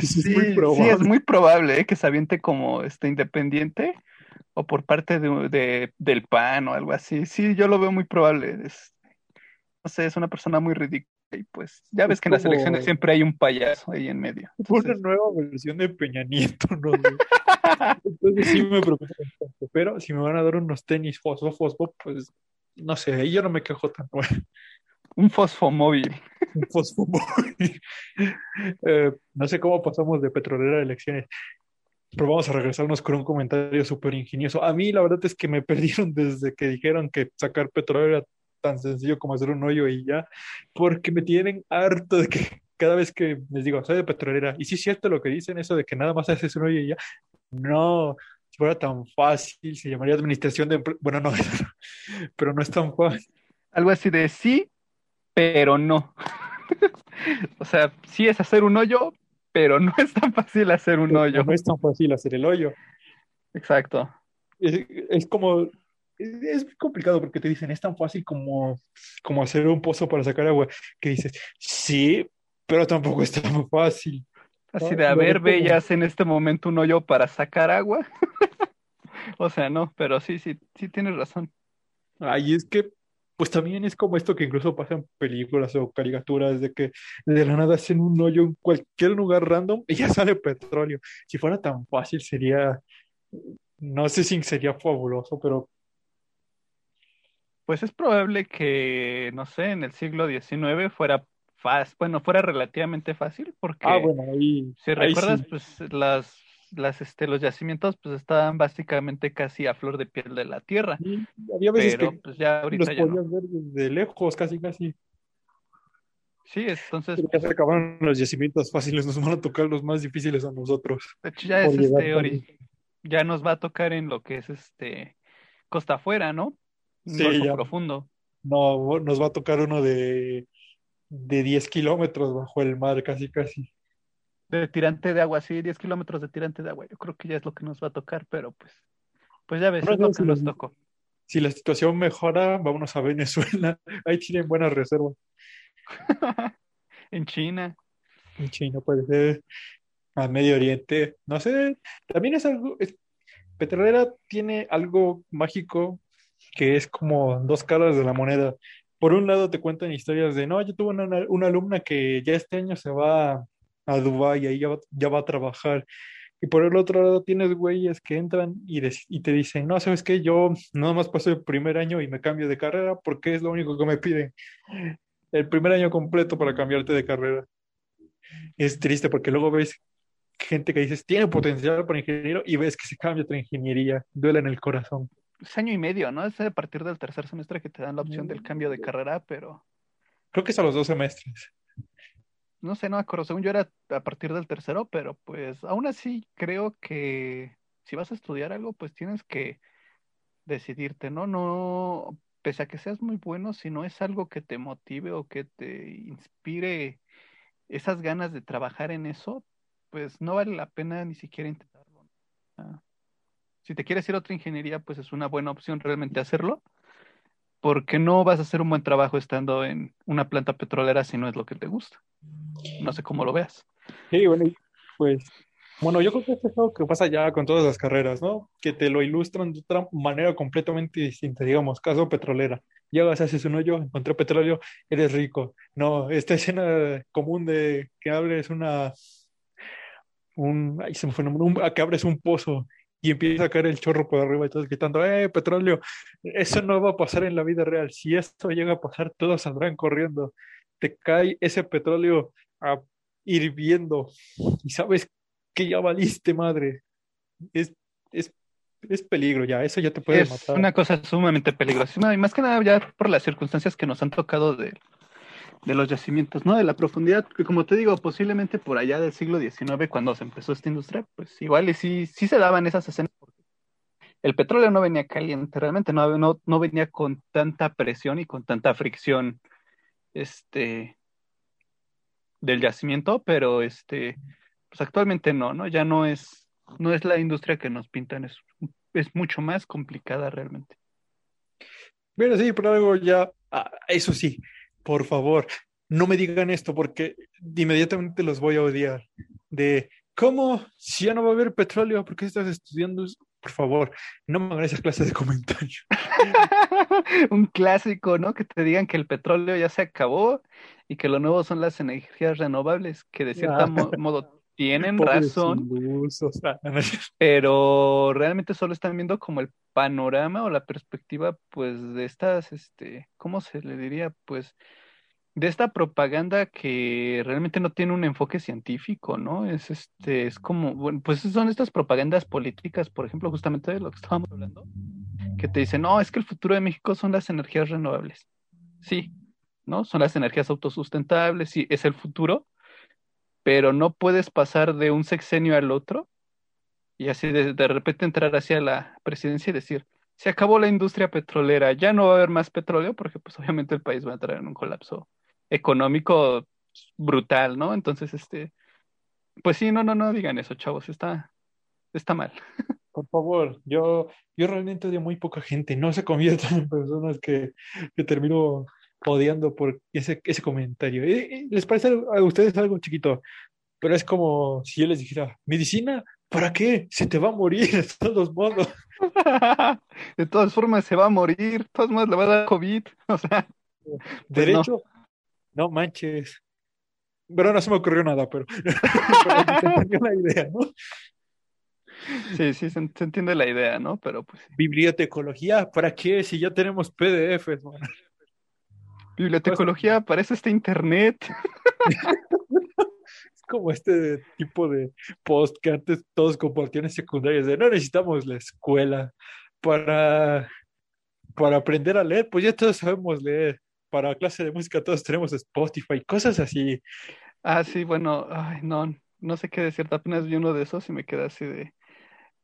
sí,
sí, es muy probable, sí, es muy probable ¿eh? que se aviente como este independiente o por parte de, de, del PAN o algo así. Sí, yo lo veo muy probable. Es, no sé, es una persona muy ridícula y pues ya ves que en las elecciones siempre hay un payaso ahí en medio.
Una nueva versión de Peña Nieto, ¿no? Entonces sí me preocupa. Pero si me van a dar unos tenis fosfo, fosfo, pues no sé, ahí yo no me quejo tanto.
Un fosfomóvil.
Un fosfomóvil. Eh, no sé cómo pasamos de petrolera a elecciones. Pero vamos a regresarnos con un comentario súper ingenioso. A mí la verdad es que me perdieron desde que dijeron que sacar petróleo era tan sencillo como hacer un hoyo y ya, porque me tienen harto de que cada vez que les digo, soy de petrolera, y sí es cierto lo que dicen, eso de que nada más haces un hoyo y ya, no, si fuera tan fácil, se llamaría administración de, bueno, no, pero no es tan fácil.
Algo así de sí, pero no. o sea, sí es hacer un hoyo, pero no es tan fácil hacer un hoyo.
No es tan fácil hacer el hoyo.
Exacto.
Es, es como, es, complicado porque te dicen, es tan fácil como, como hacer un pozo para sacar agua, que dices, sí, pero tampoco es tan fácil.
Así de, a ver, bellas en este momento un hoyo para sacar agua. o sea, no, pero sí, sí, sí tienes razón.
Ay, es que, pues también es como esto que incluso pasa en películas o caricaturas, de que de la nada hacen un hoyo en cualquier lugar random y ya sale petróleo. Si fuera tan fácil sería, no sé si sería fabuloso, pero
pues es probable que, no sé, en el siglo XIX fuera fácil, bueno, fuera relativamente fácil, porque
ah, bueno, ahí,
si recuerdas, pues las, las, este, los yacimientos pues estaban básicamente casi a flor de piel de la tierra.
había veces
pero,
que
pues ya ahorita
los
ya
podías
no.
ver desde lejos, casi, casi.
Sí, entonces,
Pero ya se acabaron los yacimientos fáciles, nos van a tocar los más difíciles a nosotros.
de hecho ya es este, ori- ya nos va a tocar en lo que es este costa afuera, ¿no?
Sí,
golfo profundo.
No, nos va a tocar uno de, de 10 kilómetros bajo el mar, casi, casi.
De tirante de agua, sí, 10 kilómetros de tirante de agua. Yo creo que ya es lo que nos va a tocar, pero pues, pues ya ves,
Pero
es lo
no,
que
si
nos
los-
tocó.
Si la situación mejora, vámonos a Venezuela. Ahí tienen buenas reservas.
En China.
En China puede ser. A Medio Oriente. No sé. También es algo. es- Petrolera tiene algo mágico que es como dos caras de la moneda. Por un lado te cuentan historias de, no, yo tuve una, una alumna que ya este año se va a Dubái y ahí ya va, ya va a trabajar. Y por el otro lado tienes güeyes que entran y, y te dicen, no, ¿sabes qué? Yo nada más paso el primer año y me cambio de carrera porque es lo único que me piden. El primer año completo para cambiarte de carrera. Es triste porque luego ves gente que dices, tiene potencial para ingeniero y ves que se cambia a otra ingeniería. Duele en el corazón.
Es año y medio, ¿no? Es a partir del tercer semestre que te dan la opción del cambio de carrera, pero
Creo que es a los dos semestres.
no sé, no me acuerdo. Según yo era a partir del tercero, pero pues aún así creo que si vas a estudiar algo, pues tienes que decidirte, ¿no? No, pese a que seas muy bueno, si no es algo que te motive o que te inspire esas ganas de trabajar en eso, pues no vale la pena ni siquiera intentarlo. ¿no? Si te quieres ir a otra ingeniería, pues es una buena opción realmente hacerlo, porque no vas a hacer un buen trabajo estando en una planta petrolera si no es lo que te gusta. No sé cómo lo veas.
Sí, bueno, pues, bueno, yo creo que es algo que pasa ya con todas las carreras, ¿no? Que te lo ilustran de otra manera completamente distinta, digamos, caso petrolera. Llegas, haces un hoyo, encontré petróleo, eres rico. No, esta escena común de que hables una, un, ay, se me fue un- a que abres un pozo y empieza a caer el chorro por arriba y todos gritando, ¡eh, petróleo! Eso no va a pasar en la vida real. Si esto llega a pasar, todos saldrán corriendo. Te cae ese petróleo a hirviendo y sabes que ya valiste madre. Es, es, es peligro ya, eso ya te puede
Es
matar.
una cosa sumamente peligrosa. Y más que nada ya por las circunstancias que nos han tocado de, de los yacimientos, ¿no? De la profundidad, que como te digo, posiblemente por allá del siglo XIX, cuando se empezó esta industria, pues igual y sí, sí se daban esas escenas. El petróleo no venía caliente, realmente no, no, no venía con tanta presión y con tanta fricción este, del yacimiento, pero este, pues actualmente no, ¿no? Ya no es, no es la industria que nos pintan, es, es mucho más complicada realmente.
Pero sí, pero algo ya, ah, eso sí, por favor, no me digan esto porque inmediatamente los voy a odiar. De, ¿cómo? Si ya no va a haber petróleo, ¿por qué estás estudiando? Por favor, no me hagan esas clases de comentarios.
Un clásico, ¿no? Que te digan que el petróleo ya se acabó y que lo nuevo son las energías renovables, que de cierto modo tienen razón, pero realmente solo están viendo como el panorama o la perspectiva, pues, de estas, este, ¿cómo se le diría? Pues, de esta propaganda que realmente no tiene un enfoque científico, ¿no? Es este, es como, bueno, pues son estas propagandas políticas, por ejemplo, justamente de lo que estábamos hablando, que te dicen, no, es que el futuro de México son las energías renovables. Sí, ¿no? Son las energías autosustentables, sí, es el futuro, pero no puedes pasar de un sexenio al otro y así de, repente entrar hacia la presidencia y decir, se acabó la industria petrolera, ya no va a haber más petróleo porque pues obviamente el país va a entrar en un colapso económico brutal, ¿no? Entonces, este, pues sí, no, no, no digan eso, chavos, está, está mal.
Por favor, yo, yo realmente odio muy poca gente, no se conviertan en personas que, que termino odiando por ese, ese comentario. ¿Les parece a ustedes algo chiquito? Pero es como si yo les dijera, medicina, ¿para qué? Se te va a morir de todos modos.
de todas formas se va a morir, de todas formas le va a dar COVID. O sea,
pues derecho, no. manches. Pero no se me ocurrió nada, pero, pero la idea, ¿no?
Sí, sí, se, entiende la idea, ¿no? Pero pues.
Bibliotecología, ¿para qué? Si ya tenemos PDFs, bueno.
Bibliotecología aparece este internet.
es como este tipo de post que antes todos compartían en secundarias de no necesitamos la escuela para, para aprender a leer, pues ya todos sabemos leer. Para clase de música todos tenemos Spotify, cosas así.
Ah, sí, bueno, ay, no, no sé qué decir, apenas vi uno de esos y me quedé así de,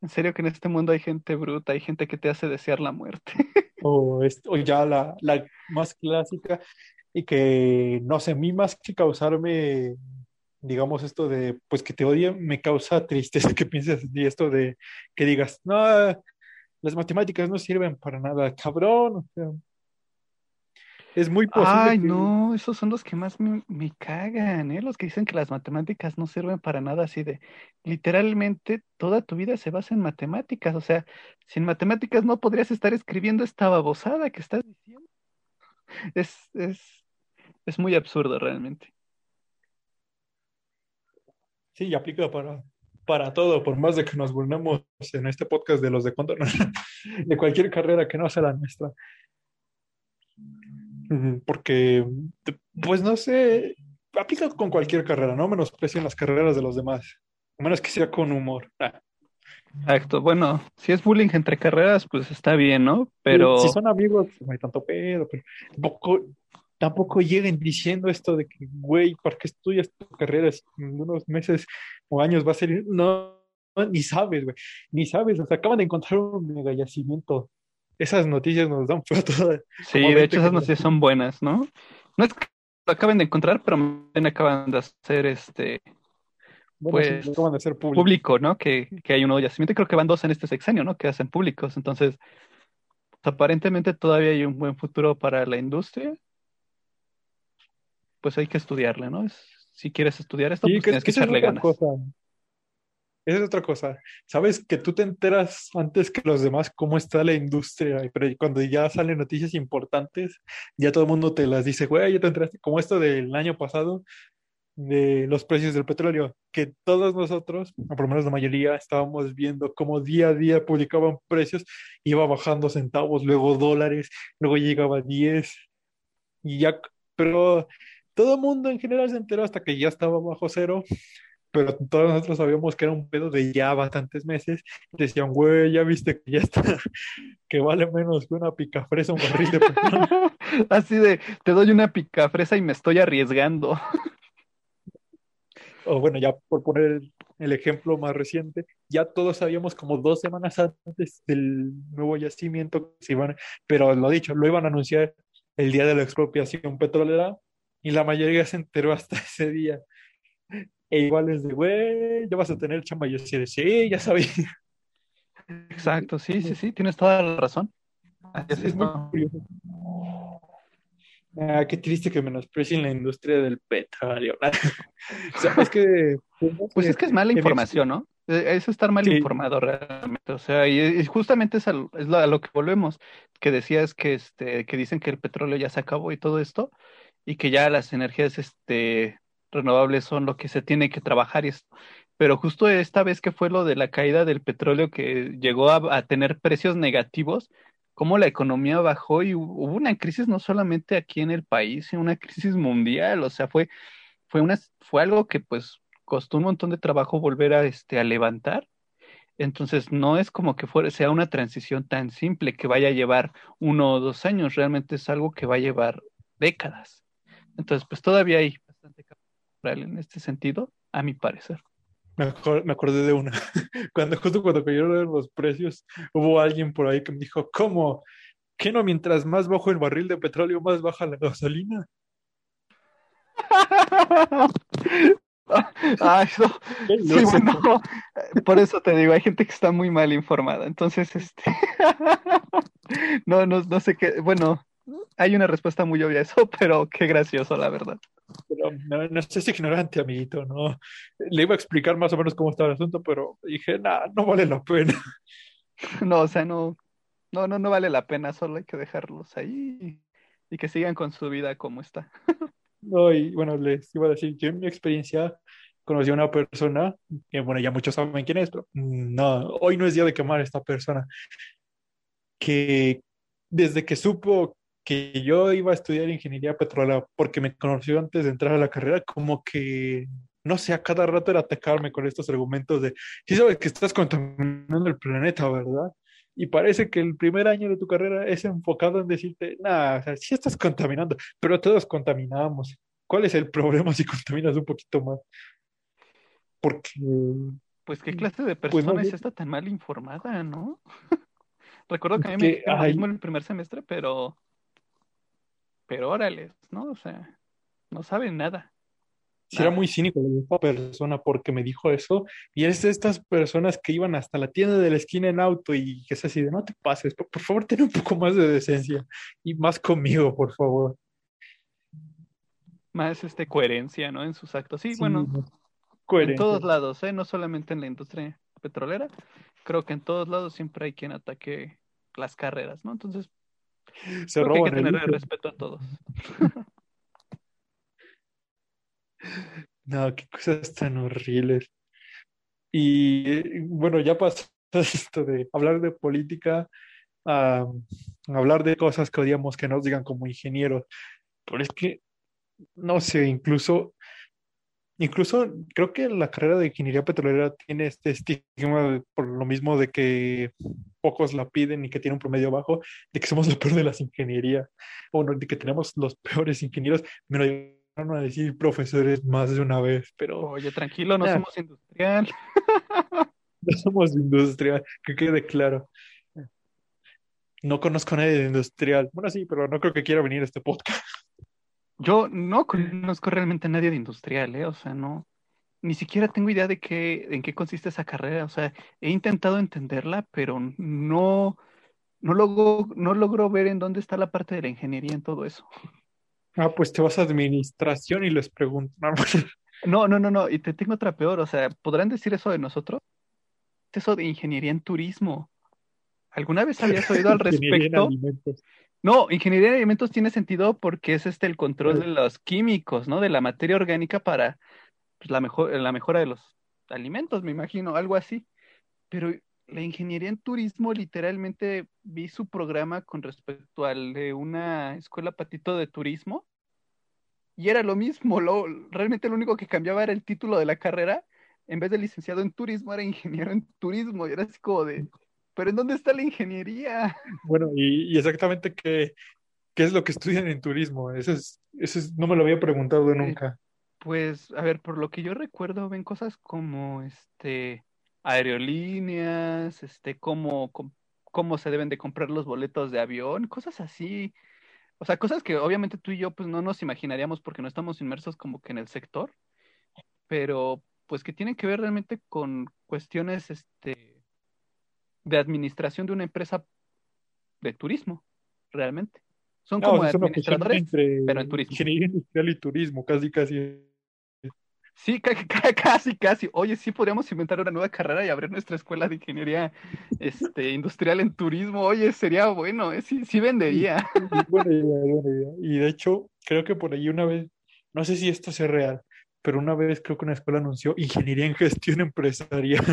en serio que en este mundo hay gente bruta, hay gente que te hace desear la muerte.
o, o ya la, la, más clásica y que, no sé, a mí más que causarme, digamos, esto de, pues que te odie, me causa tristeza que pienses y esto de que digas, no, las matemáticas no sirven para nada, cabrón, o sea, es muy posible.
Ay, no, esos son los que más me, cagan, ¿eh? Los que dicen que las matemáticas no sirven para nada, así de literalmente toda tu vida se basa en matemáticas. O sea, sin matemáticas no podrías estar escribiendo esta babosada que estás diciendo. Es, es, es muy absurdo realmente.
Sí, y aplica para, para todo, por más de que nos volvemos en este podcast de los de cuánto, de cualquier carrera que no sea la nuestra. Porque, pues no sé, aplica con cualquier carrera, no menosprecien las carreras de los demás, a menos que sea con humor. Ah.
Exacto, bueno, si es bullying entre carreras, pues está bien, ¿no? Pero...
Si son amigos, no hay tanto pedo, pero tampoco, tampoco lleguen diciendo esto de que, güey, ¿para qué estudias tu carrera? En unos meses o años va a ser... No, ni sabes, güey, ni sabes, o sea, acaban de encontrar un mega yacimiento esas noticias nos dan foto.
Sí, de hecho esas noticias son buenas, ¿no? No es que lo acaben de encontrar, pero también acaban de hacer este pues
acaban de hacer
público. ¿no? Que, que hay un nuevo yacimiento, creo que van dos en este sexenio, ¿no? Que hacen públicos. Entonces, pues, aparentemente todavía hay un buen futuro para la industria. Pues hay que estudiarle, ¿no? Si quieres estudiar esto, pues tienes que, echarle ganas.
Esa es otra cosa. Sabes que tú te enteras antes que los demás cómo está la industria, pero cuando ya salen noticias importantes, ya todo el mundo te las dice, güey, ya te enteraste, como esto del año pasado, de los precios del petróleo, que todos nosotros, o por lo menos la mayoría, estábamos viendo cómo día a día publicaban precios, iba bajando centavos, luego dólares, luego llegaba a 10, y ya, pero todo el mundo en general se enteró hasta que ya estaba bajo cero pero todos nosotros sabíamos que era un pedo de ya bastantes meses. Decían, güey, ya viste que ya está, que vale menos que una picafresa un barril de petróleo.
Así de, te doy una picafresa y me estoy arriesgando.
O bueno, ya por poner el ejemplo más reciente, ya todos sabíamos como dos semanas antes del nuevo yacimiento que se iban, pero lo dicho, lo iban a anunciar el día de la expropiación petrolera y la mayoría se enteró hasta ese día. E igual es de, güey, ya vas a tener chamba. Y yo decía, sí, ya sabía.
Exacto, sí, sí, sí, tienes toda la razón.
es, es muy curioso. Ah, qué triste que menosprecien la industria del petróleo. o sea, es que.
Pues es que es mala información, ¿no? E, es estar mal informado realmente. O sea, y, justamente es, a, es lo, a lo que volvemos. Que decías que, este, que dicen que el petróleo ya se acabó y todo esto, y que ya las energías este, renovables son lo que se tiene que trabajar. Y esto. Pero justo esta vez que fue lo de la caída del petróleo que llegó a, a tener precios negativos, cómo la economía bajó y hubo una crisis no solamente aquí en el país, sino una crisis mundial, o sea, fue, fue, una, fue algo que pues costó un montón de trabajo volver a, este, a levantar. Entonces, no es como que fuera, sea una transición tan simple que vaya a llevar uno o dos años, realmente es algo que va a llevar décadas. Entonces, pues todavía hay bastante capital en este sentido, a mi parecer.
Me, acordé de una. Cuando, justo cuando cayeron los precios, hubo alguien por ahí que me dijo, ¿cómo? ¿Qué no mientras más bajo el barril de petróleo, más baja la gasolina?
ah, eso. por eso te digo, hay gente que está muy mal informada. Entonces, este. no, no, no sé qué. Bueno, hay una respuesta muy obvia a eso, pero qué gracioso, la verdad.
Pero no, no es ignorante, amiguito, ¿no? Le iba a explicar más o menos cómo estaba el asunto, pero dije, nada, no vale la pena.
No, o sea, no, no, no, no vale la pena, solo hay que dejarlos ahí y que sigan con su vida como está.
No, y bueno, les iba a decir, yo en mi experiencia conocí a una persona, que bueno, ya muchos saben quién es, pero no, hoy no es día de quemar a esta persona, que desde que supo que yo iba a estudiar ingeniería petrolera porque me conoció antes de entrar a la carrera, como que, no sé, a cada rato era atacarme con estos argumentos de, sí sabes que estás contaminando el planeta, ¿verdad? Y parece que el primer año de tu carrera es enfocado en decirte, nada, o sea, sí estás contaminando, pero todos contaminamos. ¿Cuál es el problema si contaminas un poquito más? Porque...
Pues qué clase de pues, persona es esta tan mal informada, ¿no? Recuerdo que a mí me en el primer semestre, pero pero órale, ¿no? O sea, no saben nada.
Sí, era muy cínico esta persona porque me dijo eso. Y es de estas personas que iban hasta la tienda de la esquina en auto y que es así de no te pases, por, favor, ten un poco más de decencia y más conmigo, por favor.
Más este coherencia, ¿no? En sus actos. Sí, bueno, en todos lados, ¿eh? No solamente en la industria petrolera. Creo que en todos lados siempre hay quien ataque las carreras, ¿no? Entonces,
se Hay que
tener respeto a todos.
no, qué cosas tan horribles. Y bueno, ya pasó esto de hablar de política a hablar de cosas que odiamos que nos digan como ingenieros. Pero es que, no sé, incluso Incluso creo que la carrera de ingeniería petrolera tiene este estigma por lo mismo de que pocos la piden y que tiene un promedio bajo, de que somos lo peor de las ingenierías, o no, de que tenemos los peores ingenieros. Me lo llegaron a decir profesores más de una vez, pero...
Oye, tranquilo, no somos industrial.
no somos industrial, que quede claro. No conozco a nadie de industrial. Bueno, sí, pero no creo que quiera venir a este podcast.
Yo no conozco realmente a nadie de industrial, ¿eh? O sea, no, ni siquiera tengo idea de qué, en qué consiste esa carrera. O sea, he intentado entenderla, pero no, no logro, no logro ver en dónde está la parte de la ingeniería en todo eso.
Ah, pues te vas a administración y les pregunto.
No, no, no, no. Y te tengo otra peor. O sea, ¿podrán decir eso de nosotros? Eso de ingeniería en turismo. ¿Alguna vez habías oído al respecto? No, ingeniería de alimentos tiene sentido porque es este el control de los químicos, ¿no? De la materia orgánica para pues, la, mejor, la mejora de los alimentos, me imagino, algo así. Pero la ingeniería en turismo, literalmente vi su programa con respecto al de una escuela patito de turismo y era lo mismo, lo, realmente lo único que cambiaba era el título de la carrera en vez de licenciado en turismo, era ingeniero en turismo. Y era así como de, ¿pero en dónde está la ingeniería?
Bueno, y, exactamente qué, qué es lo que estudian en turismo. Eso es, eso es, no me lo había preguntado nunca.
Pues, a ver, por lo que yo recuerdo, ven cosas como este aerolíneas, este, cómo, cómo se deben de comprar los boletos de avión, cosas así. O sea, cosas que obviamente tú y yo pues no nos imaginaríamos porque no estamos inmersos como que en el sector, pero pues que tienen que ver realmente con cuestiones este de administración de una empresa de turismo, realmente. Son como administradores, pero en turismo.
Ingeniería industrial y turismo, casi casi
Sí, casi, casi. Oye, sí podríamos inventar una nueva carrera y abrir nuestra escuela de ingeniería este, industrial en turismo. Oye, sería bueno, ¿eh? sí, sí vendería.
Buena idea, buena idea. Y de hecho, creo que por ahí una vez, no sé si esto sea real, pero una vez creo que una escuela anunció ingeniería en gestión empresarial.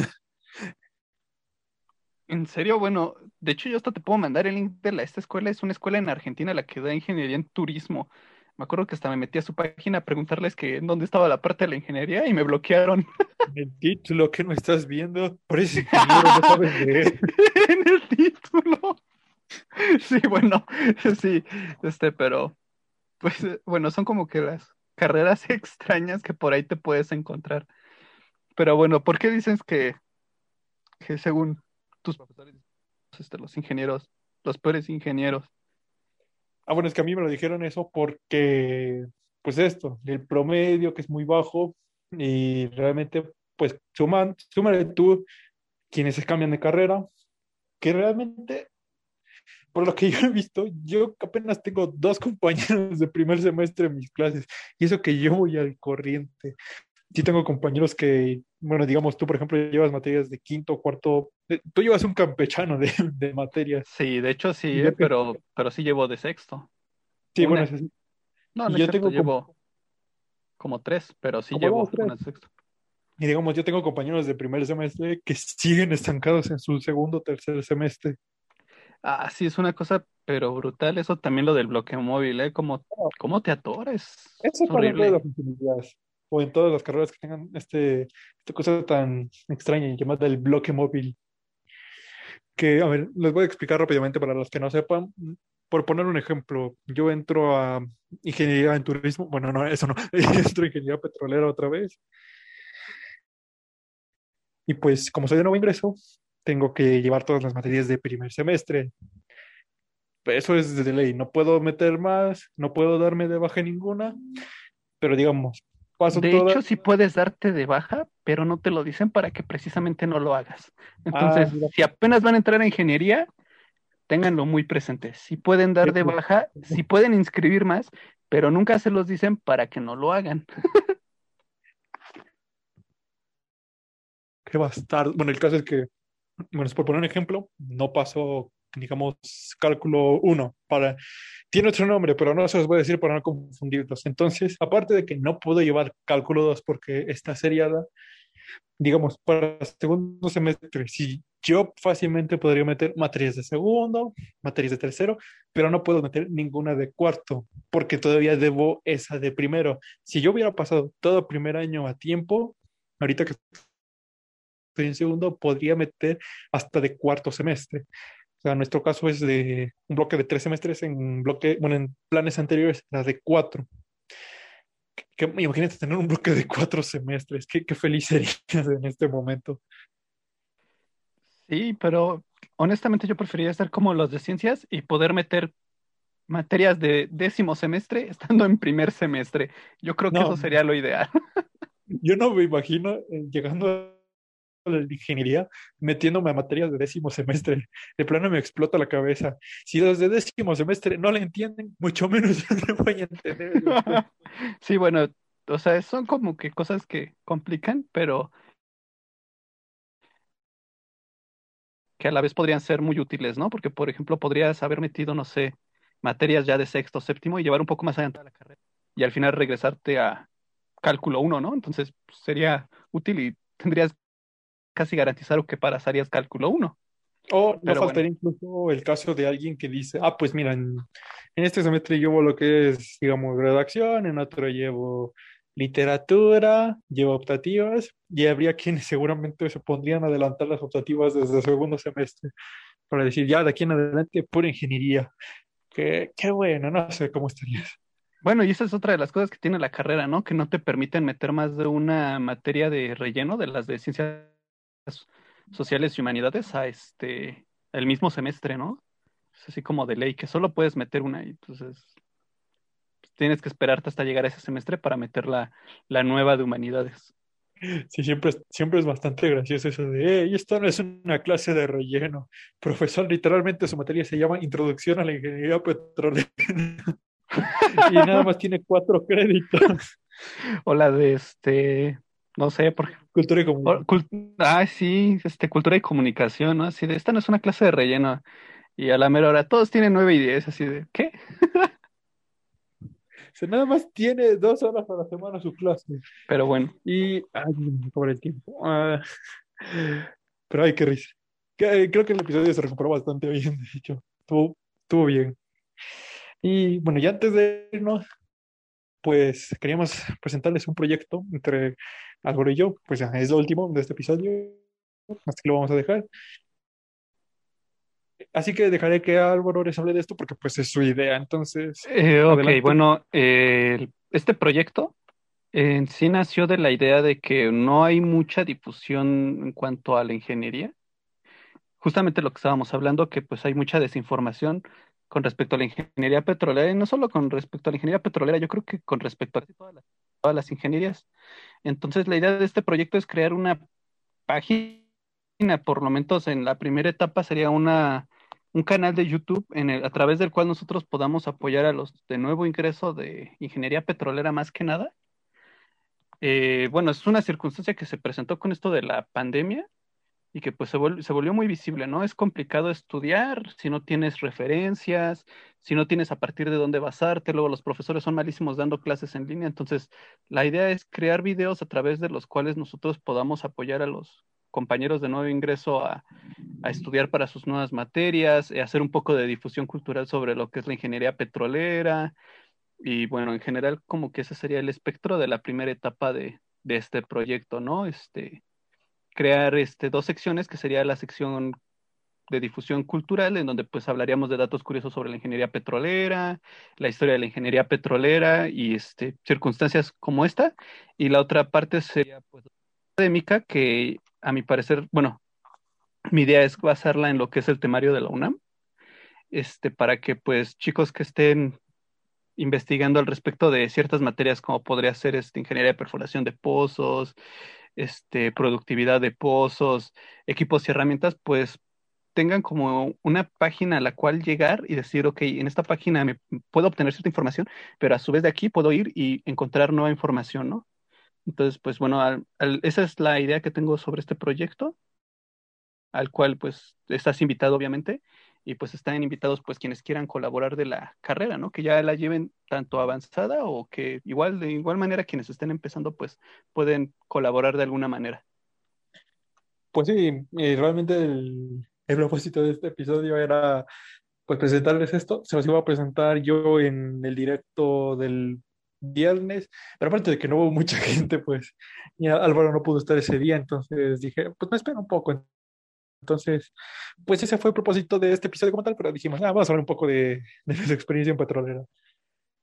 En serio, bueno, de hecho yo hasta te puedo mandar el link de la, esta escuela, es una escuela en Argentina la que da ingeniería en turismo. Me acuerdo que hasta me metí a su página a preguntarles que dónde estaba la parte de la ingeniería y me bloquearon.
El título que no estás viendo, por eso no sabes leer.
en el título. Sí, bueno, sí, este, pero, pues, bueno, son como que las carreras extrañas que por ahí te puedes encontrar. Pero bueno, ¿por qué dices que, que según tus profesores, este, los ingenieros, los peores ingenieros,
Ah, bueno, es que a mí me lo dijeron eso porque, pues esto, el promedio que es muy bajo y realmente, pues suman, súmale tú quienes se cambian de carrera, que realmente, por lo que yo he visto, yo apenas tengo dos compañeros de primer semestre en mis clases y eso que yo voy al corriente. Sí tengo compañeros que, bueno, digamos, tú, por ejemplo, llevas materias de quinto, cuarto, tú llevas un campechano de, de materias.
Sí, de hecho sí, eh, pero, pero sí llevo de sexto.
Sí, bueno, sí.
No, no yo tengo llevo como... tres, pero sí llevo una de sexto.
Y digamos, yo tengo compañeros de primer semestre que siguen estancados en su segundo tercer semestre.
Ah, sí, es una cosa, pero brutal. Eso también lo del bloqueo móvil, ¿eh? Como, ¿Cómo te atores?
Eso es horrible. las o en todas las carreras que tengan este, esta cosa tan extraña llamada el bloque móvil. Que, a ver, les voy a explicar rápidamente para los que no sepan. Por poner un ejemplo, yo entro a ingeniería en turismo, bueno, no, eso no, entro a ingeniería petrolera otra vez. Y pues, como soy de nuevo ingreso, tengo que llevar todas las materias de primer semestre. Eso es de ley, no puedo meter más, no puedo darme de baja ninguna, pero digamos,
de hecho, sí puedes darte de baja, pero no te lo dicen para que precisamente no lo hagas. Entonces, ah, si apenas van a entrar a ingeniería, ténganlo muy presente. Si pueden dar de baja, si pueden inscribir más, pero nunca se los dicen para que no lo hagan.
¿Qué estar? Bueno, el caso es que, bueno, por poner un ejemplo, no pasó digamos, cálculo 1. Para... Tiene otro nombre, pero no se los voy a decir para no confundirlos. Entonces, aparte de que no puedo llevar cálculo 2 porque está seriada, digamos, para segundo semestre, si yo fácilmente podría meter materias de segundo, materias de tercero, pero no puedo meter ninguna de cuarto, porque todavía debo esa de primero. Si yo hubiera pasado todo primer año a tiempo, ahorita que estoy en segundo, podría meter hasta de cuarto semestre. O sea, nuestro caso es de un bloque de tres semestres en bloque, bueno, en planes anteriores era de cuatro. Que, imagínate tener un bloque de cuatro semestres, qué, qué feliz serías en este momento.
Sí, pero honestamente yo preferiría estar como los de ciencias y poder meter materias de décimo semestre estando en primer semestre. Yo creo que eso sería lo ideal.
Yo no me imagino eh, llegando la ingeniería metiéndome a materias de décimo semestre. De plano me explota la cabeza. Si los de décimo semestre no la entienden, mucho menos yo voy a entender.
sí, bueno, o sea, son como que cosas que complican, pero que a la vez podrían ser muy útiles, ¿no? Porque, por ejemplo, podrías haber metido, no sé, materias ya de sexto, séptimo y llevar un poco más adelante la carrera. Y al final regresarte a cálculo 1, ¿no? Entonces pues, sería útil y tendrías casi garantizar que pasarías cálculo 1.
O no faltaría incluso el caso de alguien que dice, ah, pues mira, en, este semestre llevo lo que es, digamos, redacción, en otro llevo literatura, lleva optativas y habría quienes seguramente se pondrían a adelantar las optativas desde el segundo semestre para decir ya de aquí en adelante pura ingeniería. Qué, qué bueno, no sé cómo estarías.
Bueno, y esa es otra de las cosas que tiene la carrera, ¿no? Que no te permiten meter más de una materia de relleno de las de ciencias sociales y humanidades a este el mismo semestre, ¿no? Es así como de ley, que solo puedes meter una y entonces tienes que esperarte hasta llegar a ese semestre para meter la, la nueva de humanidades.
Sí, siempre, siempre es bastante gracioso eso de, hey, esto no es una clase de relleno. Profesor, literalmente su materia se llama Introducción a la Ingeniería Petrolera. y nada más tiene cuatro créditos.
O la de este, no sé, por
Cultura y comunicación.
ah, sí, este, cultura y comunicación, ¿no? Así de, esta no es una clase de relleno. Y a la mera hora, todos tienen nueve y diez, así de, ¿qué?
Se nada más tiene dos horas a la semana su clase.
Pero bueno.
Y, ay, por el tiempo. Ah, pero ay, qué risa. Que- Creo que el episodio se recuperó bastante bien, de hecho. Estuvo, estuvo bien. Y bueno, ya antes de irnos, pues queríamos presentarles un proyecto entre Álvaro y yo. Pues ya es lo último de este episodio. Así que lo vamos a dejar. Así que dejaré que Álvaro les hable de esto porque pues es su idea. Entonces,
Eh, ok,
Adelante.
bueno, eh, este proyecto en sí nació de la idea de que no hay mucha difusión en cuanto a la ingeniería. Justamente lo que estábamos hablando, que pues hay mucha desinformación con respecto a la ingeniería petrolera, y no solo con respecto a la ingeniería petrolera, yo creo que con respecto a todas las, todas las ingenierías. Entonces, la idea de este proyecto es crear una página, por lo menos en la primera etapa sería una, un canal de YouTube en el, a través del cual nosotros podamos apoyar a los de nuevo ingreso de ingeniería petrolera más que nada. Eh, bueno, es una circunstancia que se presentó con esto de la pandemia y que pues se, vol- se volvió muy visible, ¿no? Es complicado estudiar si no tienes referencias, si no tienes a partir de dónde basarte, luego los profesores son malísimos dando clases en línea, entonces la idea es crear videos a través de los cuales nosotros podamos apoyar a los compañeros de nuevo ingreso a, a estudiar para sus nuevas materias, eh, hacer un poco de difusión cultural sobre lo que es la ingeniería petrolera y bueno, en general como que ese sería el espectro de la primera etapa de, de este proyecto, ¿no? Este, crear este, dos secciones, que sería la sección de difusión cultural, en donde pues hablaríamos de datos curiosos sobre la ingeniería petrolera, la historia de la ingeniería petrolera y este, circunstancias como esta. Y la otra parte sería pues académica, que a mi parecer, bueno, mi idea es basarla en lo que es el temario de la UNAM, este, para que pues chicos que estén investigando al respecto de ciertas materias como podría ser este, ingeniería de perforación de pozos, este, productividad de pozos, equipos y herramientas, pues tengan como una página a la cual llegar y decir, ok, en esta página me puedo obtener cierta información, pero a su vez de aquí puedo ir y encontrar nueva información, ¿no? Entonces, pues bueno, al- al- esa es la idea que tengo sobre este proyecto, al cual pues estás invitado obviamente, y pues están invitados pues quienes quieran colaborar de la carrera, ¿no? Que ya la lleven tanto avanzada o que igual de igual manera quienes estén empezando pues pueden colaborar de alguna manera.
Pues sí, y realmente el, propósito de este episodio era pues presentarles esto. Se los iba a presentar yo en el directo del viernes, pero aparte de que no hubo mucha gente, pues ya Álvaro no pudo estar ese día, entonces dije, pues me espero un poco. Entonces, pues ese fue el propósito de este episodio como tal, pero dijimos, ah, vamos a hablar un poco de, de nuestra experiencia en petrolera.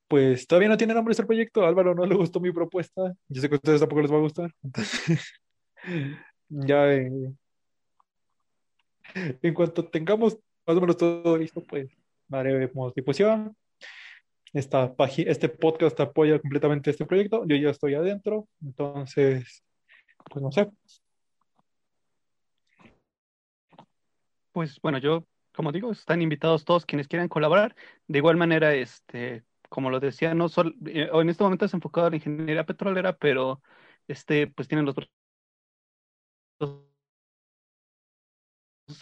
Pues todavía no tiene nombre este proyecto, Álvaro no le gustó mi propuesta, yo sé que a ustedes tampoco les va a gustar, entonces ya eh, en cuanto tengamos más o menos todo listo, pues haremos difusión. Esta este podcast apoya completamente este proyecto. Yo ya estoy adentro, entonces, pues no sé.
Pues bueno, yo, como digo, están invitados todos quienes quieran colaborar. De igual manera, este, como lo decía, no solo, eh, en este momento es enfocado a la ingeniería petrolera, pero este, pues tienen los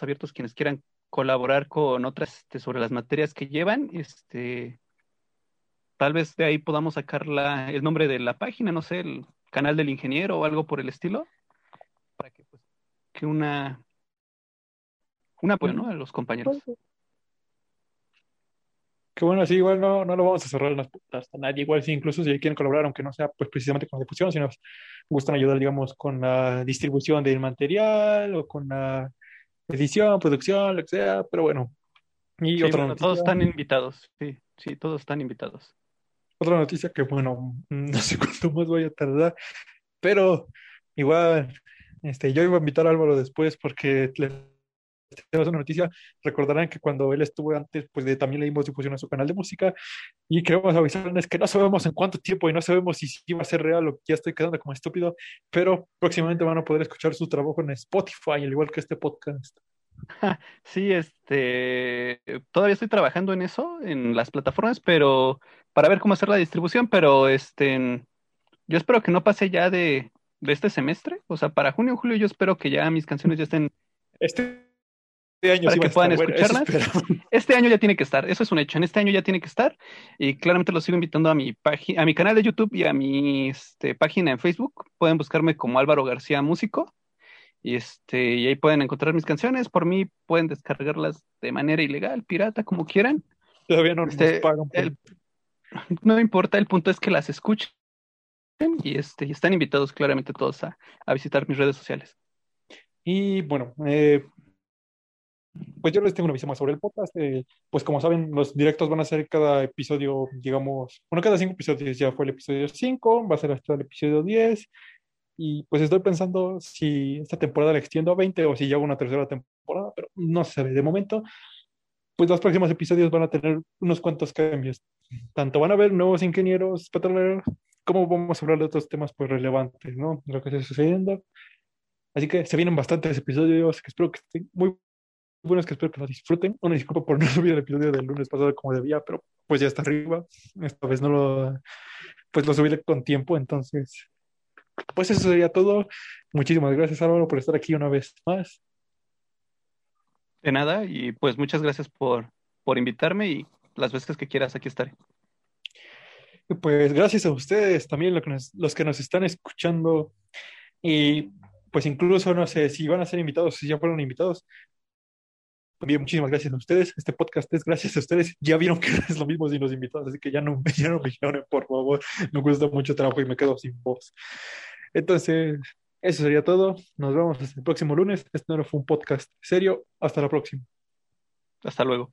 abiertos quienes quieran colaborar con otras este, sobre las materias que llevan, este, tal vez de ahí podamos sacar la, el nombre de la página, no sé, el canal del ingeniero o algo por el estilo, para que pues que una un apoyo, ¿no? A los compañeros.
Que bueno, así igual no, no lo vamos a cerrar las puertas a nadie, igual si incluso si quieren colaborar, aunque no sea pues precisamente con la difusión, si nos gustan ayudar, digamos, con la distribución del material o con la edición, producción, lo que sea, pero bueno.
Y otra noticia, todos están invitados, sí, sí, todos están invitados.
Otra noticia que, bueno, no sé cuánto más voy a tardar, pero igual, este, yo iba a invitar a Álvaro después porque tenemos una noticia, recordarán que cuando él estuvo antes, pues de, también le dimos difusión a su canal de música y queremos avisarles que no sabemos en cuánto tiempo y no sabemos si, si va a ser real o ya estoy quedando como estúpido, pero próximamente van a poder escuchar su trabajo en Spotify, al igual que este podcast.
Sí, este, todavía estoy trabajando en eso, en las plataformas, pero para ver cómo hacer la distribución, pero este, yo espero que no pase ya de, de este semestre, o sea, para junio o julio yo espero que ya mis canciones ya estén
este año
para que puedan escucharlas. este año ya tiene que estar, eso es un hecho. En este año ya tiene que estar. Y claramente los sigo invitando a mi página, a mi canal de YouTube y a mi este, página en Facebook. Pueden buscarme como Álvaro García Músico. Y este, y ahí pueden encontrar mis canciones. Por mí pueden descargarlas de manera ilegal, pirata, como quieran.
Todavía no nos este, pagan.
no importa, el punto es que las escuchen. Y este, y están invitados claramente todos a, a visitar mis redes sociales.
Y bueno, eh, pues yo les tengo una visión más sobre el podcast. Eh, pues como saben, los directos van a ser cada episodio, digamos, bueno, cada cinco episodios ya fue el episodio 5, va a ser hasta el episodio 10. Y pues estoy pensando si esta temporada la extiendo a 20 o si ya hago una tercera temporada, pero no sé, de momento, pues los próximos episodios van a tener unos cuantos cambios. Tanto van a haber nuevos ingenieros petroleros, como vamos a hablar de otros temas pues relevantes, ¿no? Lo que está sucediendo. Así que se vienen bastantes episodios que espero que estén muy bueno, es que espero que lo disfruten. Una disculpa por no subir el episodio del lunes pasado como debía, pero pues ya está arriba. Esta vez no lo, pues lo subiré con tiempo, entonces, pues eso sería todo. Muchísimas gracias Álvaro por estar aquí una vez más.
De nada, y pues muchas gracias por, por invitarme y las veces que quieras aquí estaré.
Pues gracias a ustedes también los que nos están escuchando y pues incluso no sé si van a ser invitados, si ya fueron invitados, también muchísimas gracias a ustedes. Este podcast es gracias a ustedes. Ya vieron que es lo mismo sin los invitados, así que ya no, ya no me lloren, por favor. Me cuesta mucho trabajo y me quedo sin voz. Entonces, eso sería todo. Nos vemos el próximo lunes. Este no fue un podcast serio. Hasta la próxima.
Hasta luego.